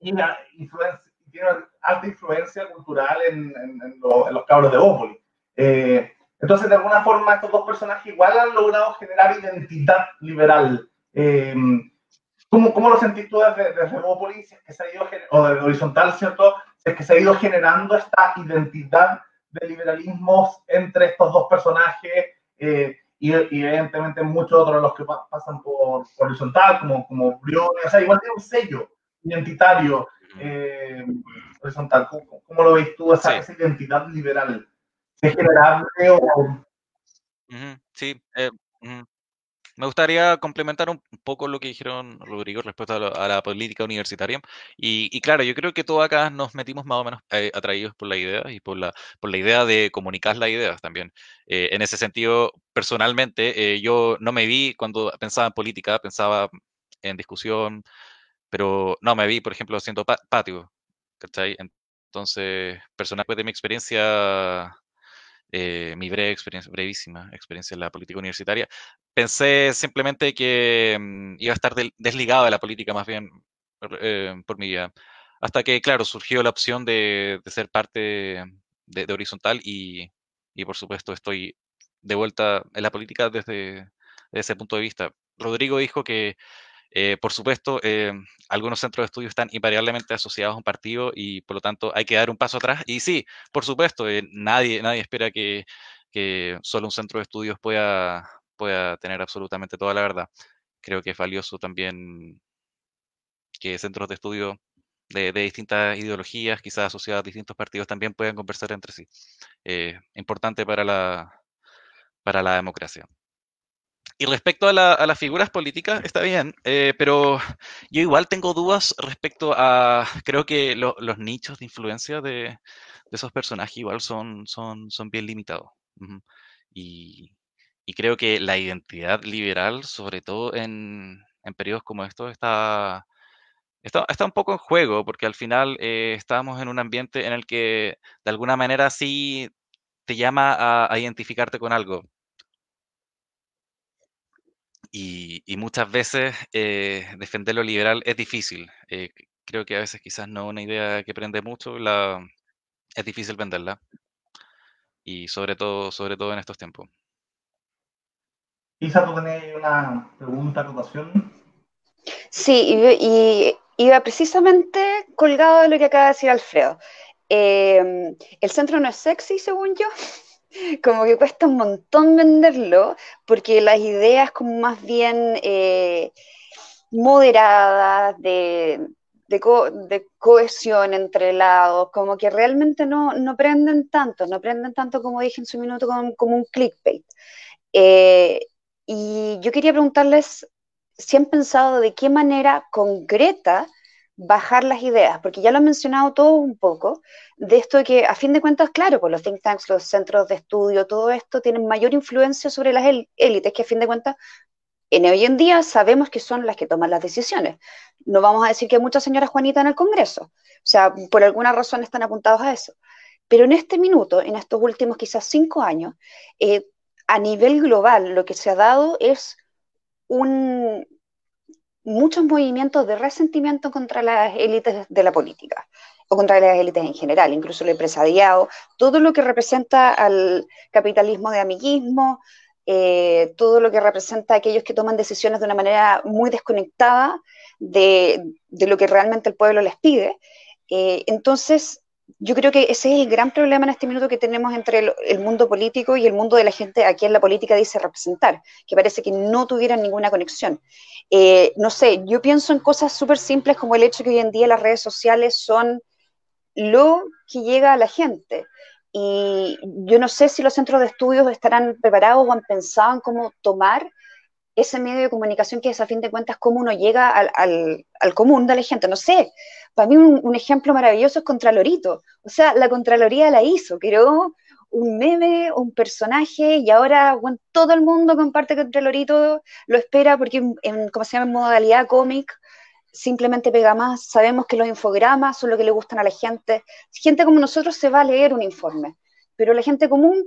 y la influencia, tiene alta influencia cultural en, en, los cabros de Bópoli. Eh, entonces, de alguna forma, estos dos personajes igual han logrado generar identidad liberal. Eh, ¿cómo, ¿cómo, lo sentís tú desde, desde Bópoli, si es que se ha ido, o de Horizontal, ¿cierto? Si es que se ha ido generando esta identidad de liberalismo entre estos dos personajes. Eh, y, evidentemente muchos otros de los que pasan por, horizontal, como, como Briones, o sea, igual tiene un sello identitario eh, horizontal. ¿Cómo, lo ves tú, esa, esa identidad liberal? ¿Es generable o...? sí, eh, Me gustaría complementar un poco lo que dijeron Rodrigo respecto a, la política universitaria. Y, claro, yo creo que todos acá nos metimos más o menos eh, atraídos por la idea y por la, por la idea de comunicar las ideas también. Eh, en ese sentido, personalmente, eh, yo no me vi cuando pensaba en política, pensaba en discusión, pero no me vi, por ejemplo, haciendo patio. ¿cachai? Entonces, personalmente, de mi experiencia eh, mi breve experiencia, brevísima experiencia en la política universitaria, pensé simplemente que mm, iba a estar desligado de la política más bien eh, por mi vida. Hasta que, claro, surgió la opción de, ser parte de, Horizontal y, y, por supuesto, estoy de vuelta en la política desde, desde ese punto de vista. Rodrigo dijo que eh, por supuesto, eh, algunos centros de estudio están invariablemente asociados a un partido y por lo tanto hay que dar un paso atrás. Y sí, por supuesto, eh, nadie, nadie espera que, solo un centro de estudios pueda, pueda tener absolutamente toda la verdad. Creo que es valioso también que centros de estudio de, distintas ideologías, quizás asociadas a distintos partidos, también puedan conversar entre sí. importante para la, para la democracia. Y respecto a, las figuras políticas, está bien, eh, pero yo igual tengo dudas respecto a, creo que los nichos de influencia de, esos personajes igual son, son, son bien limitados. y, creo que la identidad liberal, sobre todo en, en periodos como estos, está, está, está, un poco en juego, porque al final eh, estamos en un ambiente en el que de alguna manera sí te llama a identificarte con algo y, muchas veces eh, defender lo liberal es difícil. Eh, creo que a veces quizás no es una idea que prende mucho, la, es difícil venderla. Y sobre todo, sobre todo en estos tiempos. Isa, ¿tú tenés una pregunta, anotación? Sí, y, iba precisamente colgado de lo que acaba de decir Alfredo. Em, el centro no es sexy, según yo como que cuesta un montón venderlo, porque las ideas como más bien eh, moderadas, de, cohesión entre lados, como que realmente no, no, prenden tanto, no prenden tanto como dije en su minuto como, un clickbait. Eh, y yo quería preguntarles si han pensado de qué manera concreta bajar las ideas, porque ya lo han mencionado todo un poco, de esto que a fin de cuentas, claro, pues los think tanks, los centros de estudio, todo esto tienen mayor influencia sobre las élites, que a fin de cuentas en hoy en día sabemos que son las que toman las decisiones. No vamos a decir que hay muchas señoras Juanita en el Congreso, o sea, por alguna razón están apuntados a eso. Pero en este minuto, en estos últimos quizás cinco años, eh, a nivel global lo que se ha dado es un, muchos movimientos de resentimiento contra las élites de la política o contra las élites en general, incluso el empresariado, todo lo que representa al capitalismo de amiguismo, eh, todo lo que representa a aquellos que toman decisiones de una manera muy desconectada de, lo que realmente el pueblo les pide. Eh, entonces, yo creo que ese es el gran problema en este minuto que tenemos entre el, mundo político y el mundo de la gente a quien la política dice representar, que parece que no tuvieran ninguna conexión. Eh, no sé, yo pienso en cosas súper simples como el hecho que hoy en día las redes sociales son lo que llega a la gente. Y yo no sé si los centros de estudios estarán preparados o han pensado en cómo tomar ese medio de comunicación que es a fin de cuentas cómo uno llega al, común de la gente. No sé, para mí un, ejemplo maravilloso es Contralorito. O sea, la Contraloría la hizo, creó un meme, un personaje y ahora todo el mundo comparte Contralorito, lo espera porque en, como se llama, en modalidad cómic, simplemente pega más. Sabemos que los infogramas son lo que le gustan a la gente. Gente como nosotros se va a leer un informe, pero la gente común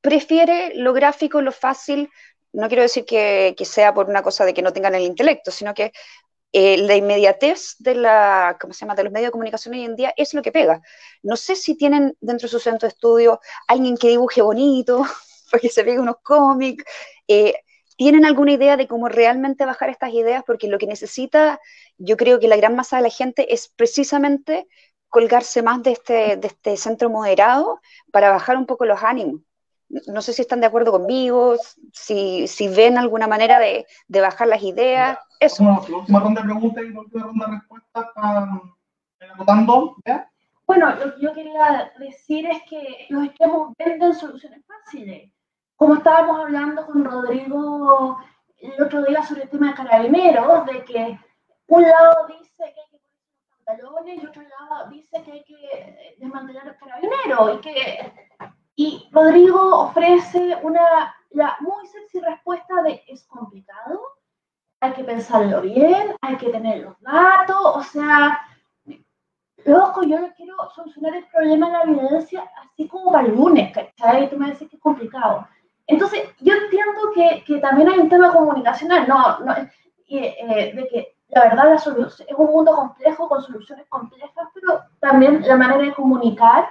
prefiere lo gráfico, lo fácil, no quiero decir que, sea por una cosa de que no tengan el intelecto, sino que eh, la inmediatez de, la, ¿cómo se llama? de los medios de comunicación hoy en día es lo que pega. No sé si tienen dentro de su centro de estudio alguien que dibuje bonito, [laughs] porque se pegue unos cómics. Eh, ¿Tienen alguna idea de cómo realmente bajar estas ideas? Porque lo que necesita, yo creo que la gran masa de la gente es precisamente colgarse más de este, de este centro moderado para bajar un poco los ánimos no sé si están de acuerdo conmigo, si, si ven alguna manera de, de bajar las ideas. Eso. la última ronda de preguntas y la última ronda de respuestas para votando. Bueno, lo que yo quería decir es que los extremos venden soluciones fáciles. Como estábamos hablando con Rodrigo el otro día sobre el tema de carabineros, de que un lado dice que hay que poner pantalones y otro lado dice que hay que desmantelar el carabinero y que y Rodrigo ofrece una la muy sexy respuesta de es complicado, hay que pensarlo bien, hay que tener los datos, o sea, loco, yo no quiero solucionar el problema de la violencia así como para el lunes, ¿cachai? Tú me dices que es complicado. Entonces, yo entiendo que, que también hay un tema comunicacional, no, no eh, de que la verdad la solución, es un mundo complejo con soluciones complejas, pero también la manera de comunicar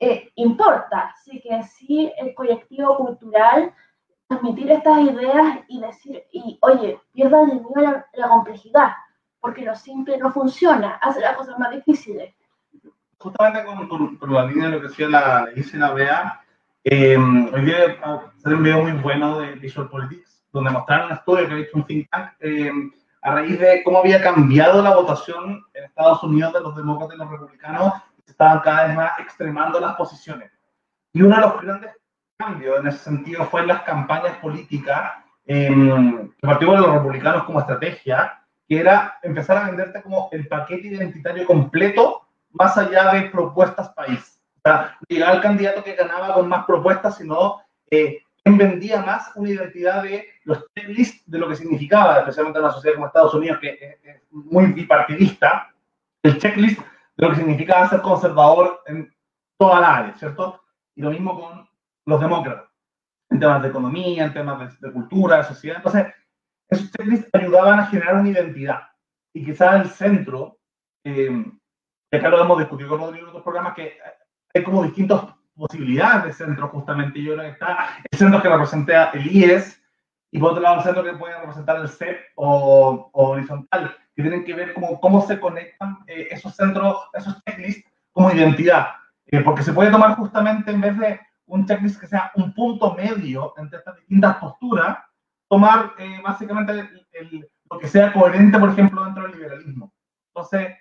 eh, importa. Así que sí, el colectivo cultural transmitir estas ideas y decir, y oye, pierda de miedo la, la, complejidad, porque lo simple no funciona, hace las cosas más difíciles. Justamente con, con, con la línea de lo que decía la dice la Bea, eh, hoy día salió un video muy bueno de Visual Politics, donde mostraron un estudio que ha hecho un think tank eh, a raíz de cómo había cambiado la votación en Estados Unidos de los demócratas y los republicanos, estaban cada vez más extremando las posiciones. Y uno de los grandes cambio en ese sentido fue en las campañas políticas, eh, que partió de los republicanos como estrategia, que era empezar a venderte como el paquete identitario completo más allá de propuestas país. O sea, llegar al candidato que ganaba con más propuestas, sino eh, quién vendía más una identidad de los checklists de lo que significaba, especialmente en una sociedad como Estados Unidos, que es, es muy bipartidista, el checklist lo que significaba ser conservador en toda la área, ¿cierto? Y lo mismo con los demócratas, en temas de economía, en temas de, de cultura, de sociedad. Entonces, esos checklists ayudaban a generar una identidad. Y quizás el centro, eh, que acá lo hemos discutido con Rodrigo en otros programas, que hay como distintas posibilidades de centro, justamente. Yo creo que está el centro que representa el IES, y por otro lado el centro que puede representar el CEP o, o horizontal, que tienen que ver cómo, cómo se conectan eh, esos centros, esos checklists como identidad. Eh, porque se puede tomar justamente en vez de un checklist que sea un punto medio entre estas distintas posturas, tomar eh, básicamente el, el, lo que sea coherente, por ejemplo, dentro del liberalismo. Entonces,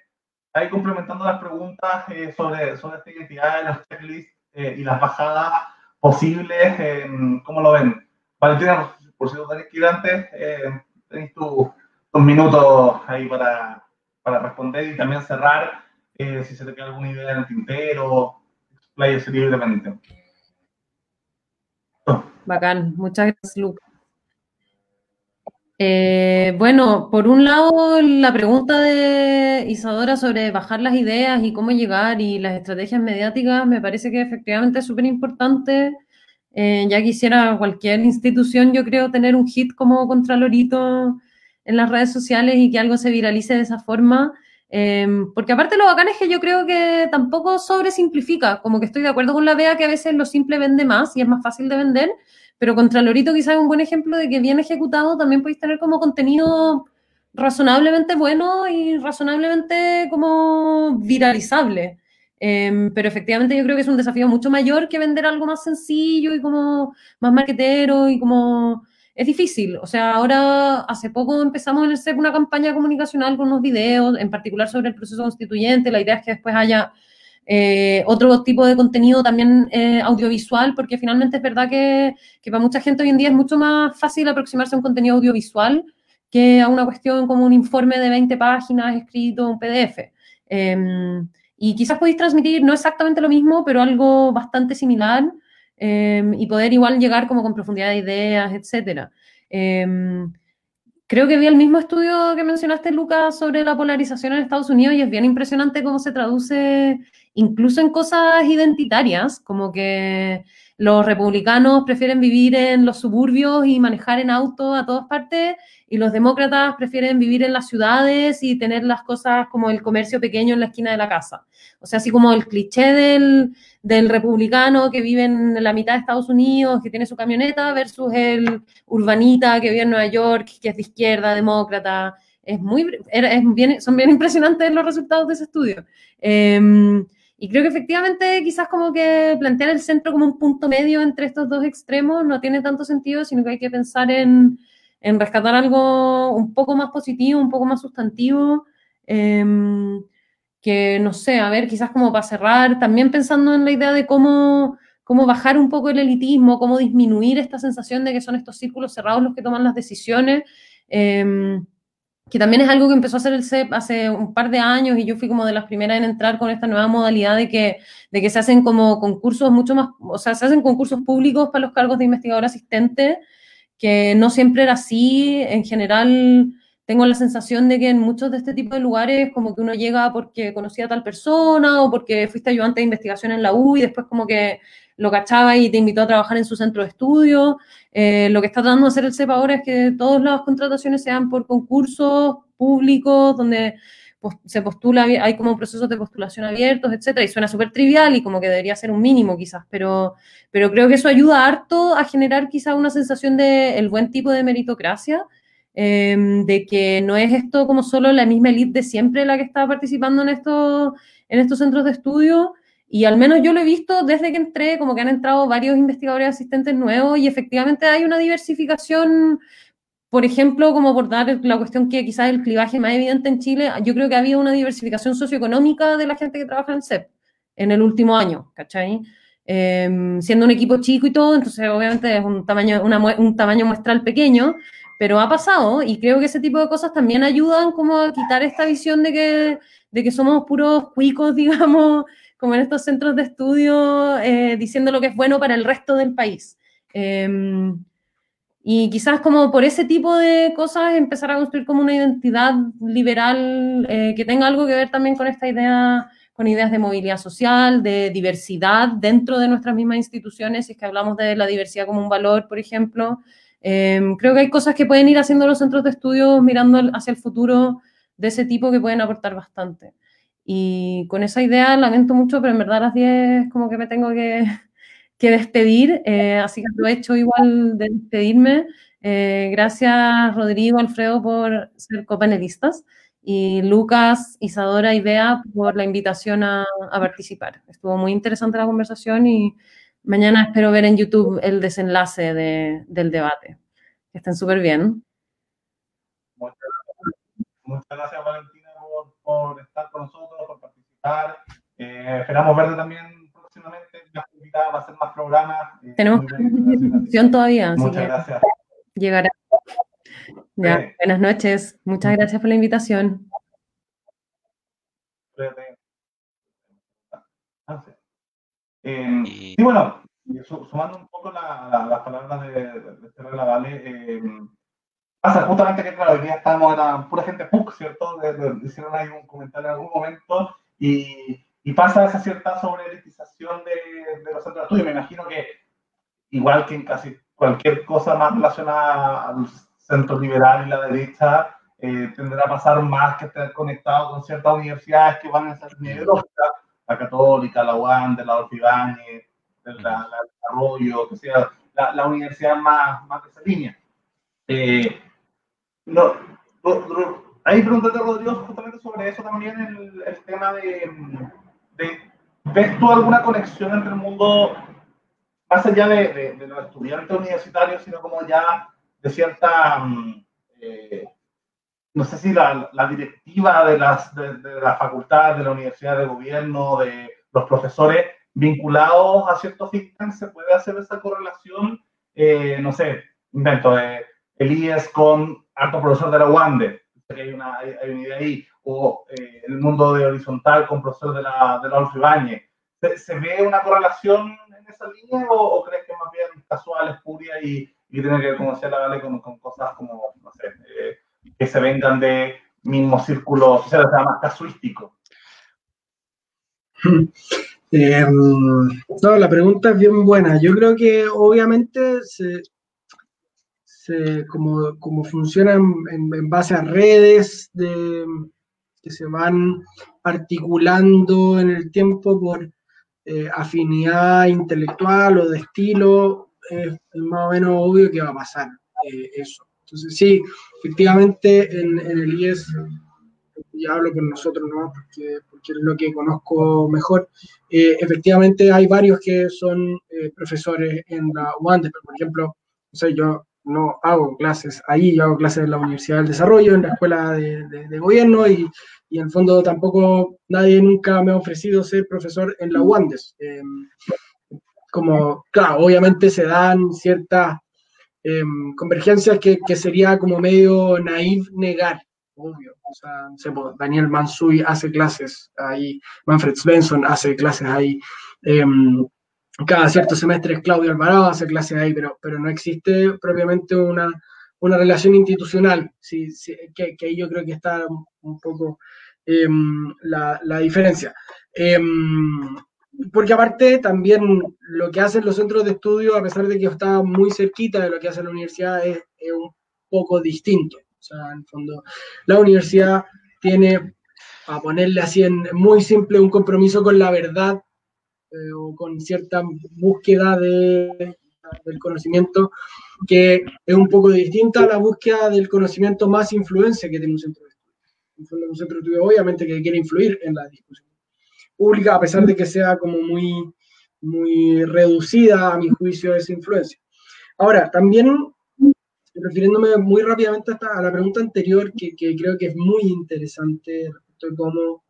ahí complementando las preguntas eh, sobre, sobre esta identidad de los checklists eh, y las bajadas posibles, ¿cómo lo ven? Valentina, por si no tenéis que ir antes, tenéis tus tu minutos ahí para, para responder y también cerrar si se te queda alguna idea en el tintero, expláyese libremente. Bacán, muchas gracias, Luke. Eh, bueno, por un lado, la pregunta de Isadora sobre bajar las ideas y cómo llegar y las estrategias mediáticas me parece que efectivamente es súper importante. Eh, ya quisiera cualquier institución, yo creo, tener un hit como Contralorito en las redes sociales y que algo se viralice de esa forma. Eh, porque aparte lo bacán es que yo creo que tampoco sobresimplifica, como que estoy de acuerdo con la BEA que a veces lo simple vende más y es más fácil de vender, pero Contralorito quizás es un buen ejemplo de que bien ejecutado también podéis tener como contenido razonablemente bueno y razonablemente como viralizable. Eh, pero efectivamente yo creo que es un desafío mucho mayor que vender algo más sencillo y como más marquetero y como... Es difícil, o sea, ahora hace poco empezamos en el CEP una campaña comunicacional con unos videos, en particular sobre el proceso constituyente, la idea es que después haya eh, otro tipo de contenido también eh, audiovisual, porque finalmente es verdad que, que, para mucha gente hoy en día es mucho más fácil aproximarse a un contenido audiovisual que a una cuestión como un informe de 20 páginas escrito, un PDF. Eh, y quizás podéis transmitir no exactamente lo mismo, pero algo bastante similar eh, y poder igual llegar como con profundidad de ideas, etc. Creo que vi el mismo estudio que mencionaste, Lucas, sobre la polarización en Estados Unidos y es bien impresionante cómo se traduce incluso en cosas identitarias, como que los republicanos prefieren vivir en los suburbios y manejar en auto a todas partes y los demócratas prefieren vivir en las ciudades y tener las cosas como el comercio pequeño en la esquina de la casa. O sea, así como el cliché del, del republicano que vive en la mitad de Estados Unidos, que tiene su camioneta, versus el urbanita que vive en Nueva York, que es de izquierda, demócrata. Es muy, bien, son bien impresionantes los resultados de ese estudio. Eh, y creo que efectivamente quizás como que plantear el centro como un punto medio entre estos dos extremos no tiene tanto sentido, sino que hay que pensar en, en rescatar algo un poco más positivo, un poco más sustantivo, eh, que no sé, a ver, quizás como para cerrar, también pensando en la idea de cómo, cómo bajar un poco el elitismo, cómo disminuir esta sensación de que son estos círculos cerrados los que toman las decisiones. Em, que también es algo que empezó a hacer el CEP hace un par de años y yo fui como de las primeras en entrar con esta nueva modalidad de que, de que se hacen como concursos mucho más, o sea, se hacen concursos públicos para los cargos de investigador asistente, que no siempre era así, en general tengo la sensación de que en muchos de este tipo de lugares como que uno llega porque conocía a tal persona o porque fuiste ayudante de investigación en la U y después como que lo cachaba y te invitó a trabajar en su centro de estudio. Eh, lo que está tratando de hacer el CEP ahora es que todas las contrataciones sean por concursos públicos, donde se postula, hay como procesos de postulación abiertos, etcétera, y suena súper trivial y como que debería ser un mínimo quizás, pero, pero creo que eso ayuda harto a generar quizás una sensación de buen tipo de meritocracia, em, de que no es esto como solo la misma elite de siempre la que está participando en estos, en estos centros de estudio, y al menos yo lo he visto desde que entré, como que han entrado varios investigadores asistentes nuevos y efectivamente hay una diversificación, por ejemplo, como por dar la cuestión que quizás el clivaje más evidente en Chile, yo creo que ha habido una diversificación socioeconómica de la gente que trabaja en CEP en el último año, ¿cachai? Em, siendo un equipo chico y todo, entonces obviamente es un tamaño, un tamaño muestral pequeño, pero ha pasado y creo que ese tipo de cosas también ayudan como a quitar esta visión de que, de que somos puros cuicos, [laughs] digamos, como en estos centros de estudio, eh, diciendo lo que es bueno para el resto del país. Em, y quizás como por ese tipo de cosas empezar a construir como una identidad liberal eh, que tenga algo que ver también con esta idea, con ideas de movilidad social, de diversidad dentro de nuestras mismas instituciones, si es que hablamos de la diversidad como un valor, por ejemplo. Em, creo que hay cosas que pueden ir haciendo los centros de estudio mirando hacia el futuro de ese tipo que pueden aportar bastante. Y con esa idea lamento mucho, pero en verdad a las 10 como que me tengo que, [laughs] que despedir, eh, así que aprovecho igual de despedirme. Eh, gracias Rodrigo, Alfredo por ser copanelistas y Lucas, Isadora y Bea por la invitación a, a, participar. Estuvo muy interesante la conversación y mañana espero ver en YouTube el desenlace de, del debate. Que estén súper bien. Muchas gracias, Valentina por, estar con nosotros, Eh, esperamos verte también próximamente. La invitada va a hacer más programas. Eh, Tenemos discusión todavía. Muchas gracias. Llegará. Ya, buenas noches. Muchas gracias por la invitación. Eh, y bueno, sumando un poco las palabras de, de, de Vale, eh, pasa justamente que, claro, hoy día estamos, era pura gente PUC, ¿cierto? hicieron ahí un comentario en algún momento y, y pasa esa cierta sobreelitización de, de los centros de estudio. Me imagino que, igual que en casi cualquier cosa más relacionada al centro liberal y la derecha, eh, tendrá a pasar más que estar conectado con ciertas universidades que van a ser ideológica, la Católica, la UAN, de la Adolfo Ibáñez, la, la, Desarrollo, que sea la, la universidad más, más de esa línea. Eh, no, ahí preguntaste, Rodrigo, justamente sobre eso también, el, el tema de, de, ¿ves tú alguna conexión entre el mundo, más allá de, de, los estudiantes universitarios, sino como ya de cierta, mm, eh, no sé si la, la directiva de las de, de la facultad, de la universidad de gobierno, de los profesores vinculados a ciertos think se puede hacer esa correlación, eh, no sé, invento, de el IES con alto profesor de la UANDE, que hay una, idea ahí, o eh, el mundo de horizontal con profesor de la, de la. ¿Se, ¿Se, ve una correlación en esa línea o, crees que más bien casual, espuria y, y tiene que ver, como decía la Vale, con, cosas como, no sé, eh, que se vengan de mismos círculos, o sea, se llama casuístico? Eh, no, la pregunta es bien buena. Yo creo que obviamente se, como, como funcionan en, base a redes de, que se van articulando en el tiempo por eh, afinidad intelectual o de estilo, es, más o menos obvio que va a pasar eh, eso. Entonces, sí, efectivamente en, el IES, ya hablo por nosotros, ¿no? porque, porque es lo que conozco mejor, eh, efectivamente hay varios que son profesores en la UANDE, por ejemplo, no sé, yo no hago clases ahí, yo hago clases en la Universidad del Desarrollo, en la Escuela de, Gobierno y, y, en el fondo tampoco nadie nunca me ha ofrecido ser profesor en la UANDES. Eh, como, claro, obviamente se dan ciertas em, convergencias que, que, sería como medio naive negar, obvio. O sea, Daniel Mansui hace clases ahí, Manfred Svensson hace clases ahí. Em, cada cierto semestre Claudio Alvarado hace clases ahí, pero, pero no existe propiamente una, una relación institucional, sí, que, que, ahí yo creo que está un, poco em, la, la, diferencia. Em, porque aparte también lo que hacen los centros de estudio, a pesar de que está muy cerquita de lo que hace la universidad, es, es un poco distinto. O sea, en el fondo, la universidad tiene, a ponerle así en muy simple, un compromiso con la verdad eh, o con cierta búsqueda de, del conocimiento que es un poco distinta a la búsqueda del conocimiento más influencia que tiene un centro de estudio. Un centro de estudio obviamente que quiere influir en la discusión pública, a pesar de que sea como muy, muy reducida a mi juicio esa influencia. Ahora, también refiriéndome muy rápidamente a la pregunta anterior, que, que creo que es muy interesante respecto a cómo,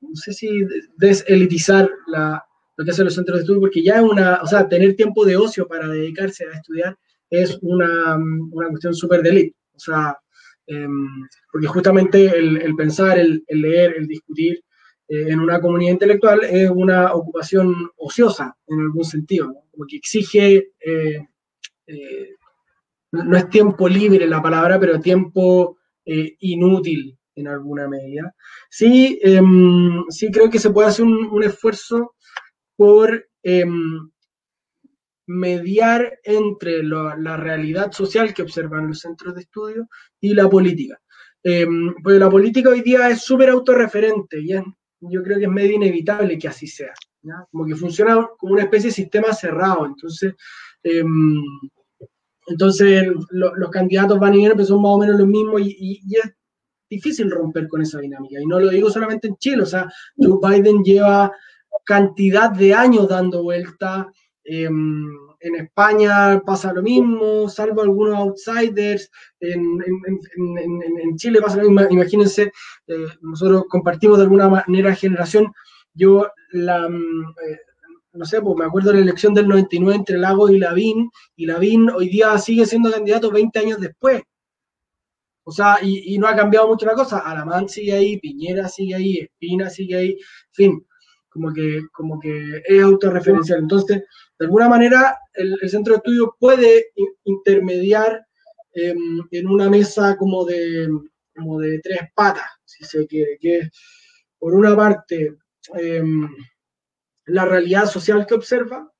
no sé si deselitizar la, lo que hacen los centros de estudio, porque ya es una, o sea, tener tiempo de ocio para dedicarse a estudiar es una, una cuestión súper de élite. O sea, em, porque justamente el, el pensar, el, el, leer, el discutir eh, en una comunidad intelectual es una ocupación ociosa en algún sentido, como que exige, eh, eh, no es tiempo libre la palabra, pero tiempo inútil en alguna medida. Sí, em, sí creo que se puede hacer un, un esfuerzo por em, mediar entre la realidad social que observan los centros de estudio y la política. Em, pues la política hoy día es súper autorreferente y yo creo que es medio inevitable que así sea. Como que funciona como una especie de sistema cerrado. Entonces, em, entonces los candidatos van y vienen, pero son más o menos los mismos y, y, es difícil romper con esa dinámica. Y no lo digo solamente en Chile, o sea, Joe Biden lleva cantidad de años dando vuelta. Em, en España pasa lo mismo, salvo algunos outsiders. En, Chile pasa lo mismo. Imagínense, eh, nosotros compartimos de alguna manera generación. Yo, mm, eh, no sé, pues me acuerdo de la elección del 99 entre Lagos y Lavín, y Lavín hoy día sigue siendo candidato 20 años después. O sea, y, no ha cambiado mucho la cosa. Alamán sigue ahí, Piñera sigue ahí, Espina sigue ahí, fin como que, como que es autorreferencial. Entonces, de alguna manera, el, centro de estudio puede intermediar em, en una mesa como de, como de tres patas, si se quiere, que es, por una parte, em, la realidad social que observa,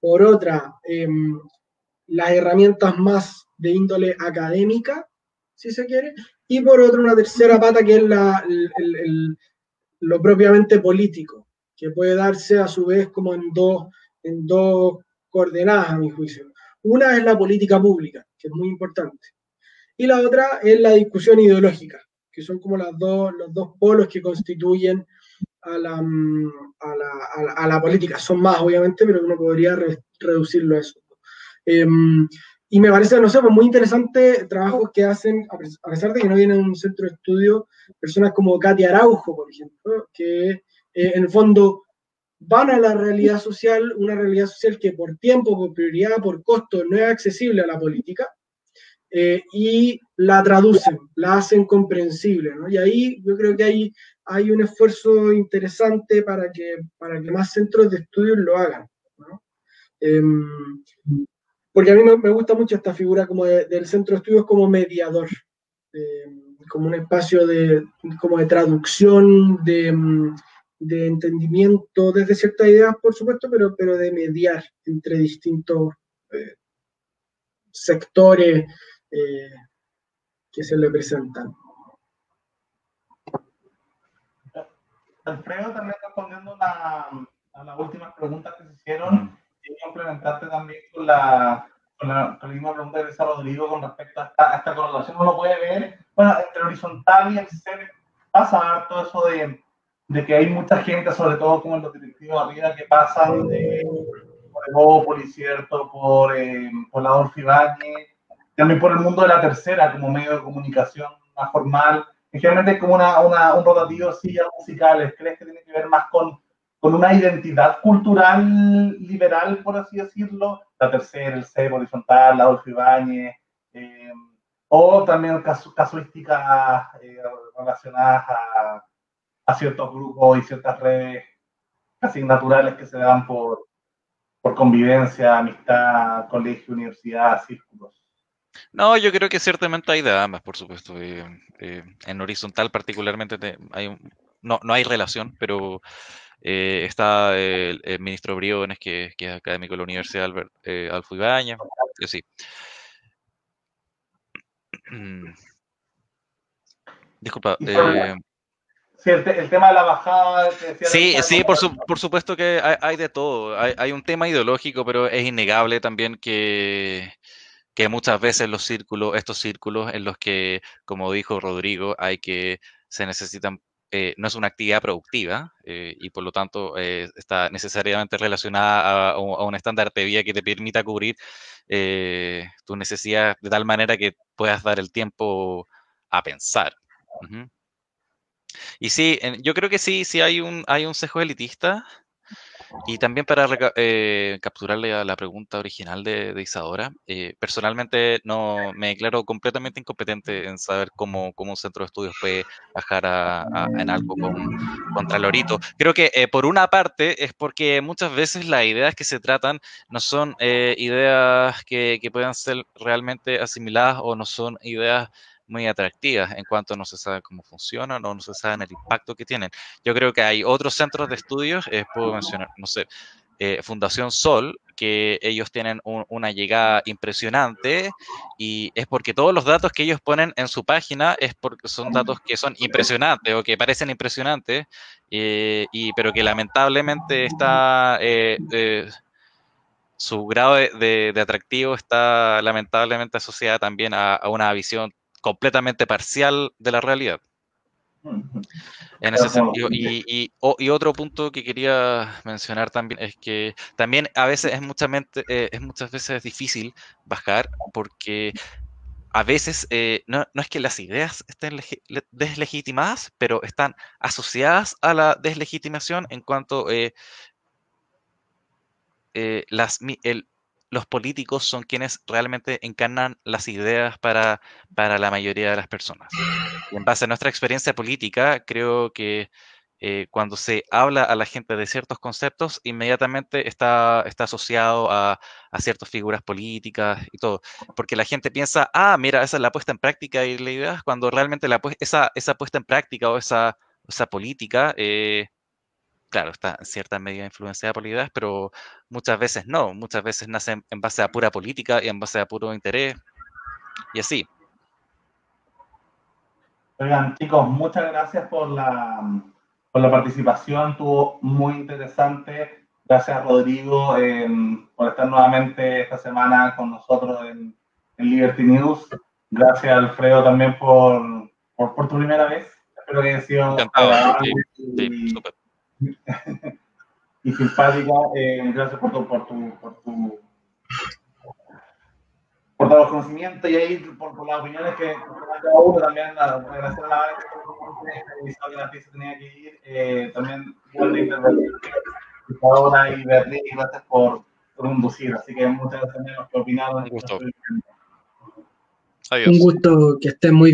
por otra, em, las herramientas más de índole académica, si se quiere, y por otra, una tercera pata que es la, lo propiamente político, que puede darse a su vez como en dos, en dos coordenadas, a mi juicio. Una es la política pública, que es muy importante, y la otra es la discusión ideológica, que son como las dos, los dos polos que constituyen a la, a la, a la, política. Son más, obviamente, pero uno podría reducirlo a eso. Em, y me parece, no sé, pues muy interesante trabajos que hacen, a pesar de que no vienen en un centro de estudio, personas como Katia Araujo, por ejemplo, que eh, en el fondo van a la realidad social, una realidad social que por tiempo, por prioridad, por costo no es accesible a la política, eh, y la traducen, la hacen comprensible. ¿no? Y ahí yo creo que hay, hay un esfuerzo interesante para que, para que más centros de estudios lo hagan. ¿no? Em, porque a mí me, gusta mucho esta figura como del centro de estudios como mediador, em, como un espacio de, como de traducción, de em, de entendimiento desde ciertas ideas, por supuesto, pero, pero de mediar entre distintos eh, sectores eh, que se le presentan. Alfredo, también respondiendo a las últimas preguntas que se hicieron, y complementarte también con la, con la, misma pregunta que hizo Rodrigo con respecto a esta, a esta colaboración. Uno puede ver, bueno, entre horizontal y el ser pasa todo eso de de que hay mucha gente, sobre todo como los directivos arriba, que pasan de, por Evópolis, ¿cierto? Por, eh, por la Adolfo también por el mundo de la tercera como medio de comunicación más formal. Y generalmente es como una, una, un rotativo así, musicales. ¿Crees que tiene que ver más con, con una identidad cultural liberal, por así decirlo, la tercera, el CEP horizontal, la Adolfo eh, o también casuísticas eh, relacionadas a, a, ciertos grupos y ciertas redes casi naturales que se dan por, por convivencia, amistad, colegio, universidad, círculos. No, yo creo que ciertamente hay de ambas, por supuesto. Eh, en horizontal particularmente hay no, no hay relación, pero eh, está el, ministro Briones, que, que, es académico de la Universidad Albert, eh, Alfo Ibaña, yo sí. [clears throat] Disculpa. Eh, sí, el, tema de la bajada. Sí, sí, por, por, supuesto que hay, de todo. Hay, hay, un tema ideológico, pero es innegable también que, que muchas veces los círculos, estos círculos en los que, como dijo Rodrigo, hay que se necesitan eh, no es una actividad productiva eh, y por lo tanto eh, está necesariamente relacionada a, un estándar de vida que te permita cubrir tus necesidades de tal manera que puedas dar el tiempo a pensar. Y sí, yo creo que sí, sí hay un, hay un sesgo elitista y también para eh, capturarle a la pregunta original de, Isadora, eh, personalmente no me declaro completamente incompetente en saber cómo, cómo un centro de estudios puede bajar en algo con, contra Lorito. Creo que eh, por una parte es porque muchas veces las ideas que se tratan no son ideas que, que puedan ser realmente asimiladas o no son ideas muy atractivas en cuanto no se sabe cómo funcionan o no se sabe el impacto que tienen. Yo creo que hay otros centros de estudios, eh, puedo mencionar, no sé, eh, Fundación Sol, que ellos tienen una llegada impresionante y es porque todos los datos que ellos ponen en su página es porque son datos que son impresionantes o que parecen impresionantes, eh, y, pero que lamentablemente está su grado de, atractivo está lamentablemente asociada también a, una visión completamente parcial de la realidad. En ese sentido. Y, otro punto que quería mencionar también es que también a veces es, eh, es muchas veces difícil bajar porque a veces eh, no, es que las ideas estén deslegitimadas, pero están asociadas a la deslegitimación en cuanto eh, las, el, los políticos son quienes realmente encarnan las ideas para, para la mayoría de las personas. en base a nuestra experiencia política, creo que eh, cuando se habla a la gente de ciertos conceptos, inmediatamente está, está asociado a, a, ciertas figuras políticas y todo. Porque la gente piensa, ah, mira, esa es la puesta en práctica y la idea, cuando realmente la, esa, esa puesta en práctica o esa, esa política eh, claro, está en cierta medida influenciada por ideas, pero muchas veces no, muchas veces nacen en base a pura política y en base a puro interés, y así. Oigan, chicos, muchas gracias por la, por la participación, estuvo muy interesante. Gracias, Rodrigo, por estar nuevamente esta semana con nosotros en, Liberty News. Gracias, Alfredo, también por, por, tu primera vez. Espero que haya sido Encantado, sí, súper y simpática. Eh, gracias por tu, por tu, por tu por todos los conocimientos y ahí por, por las opiniones que cada uno también agradecer a la que la se tenía que ir eh, también de intervenir ahora y Berlín gracias por, por conducir así que muchas gracias a los que opinaron un gusto Adiós. un gusto que estén muy bien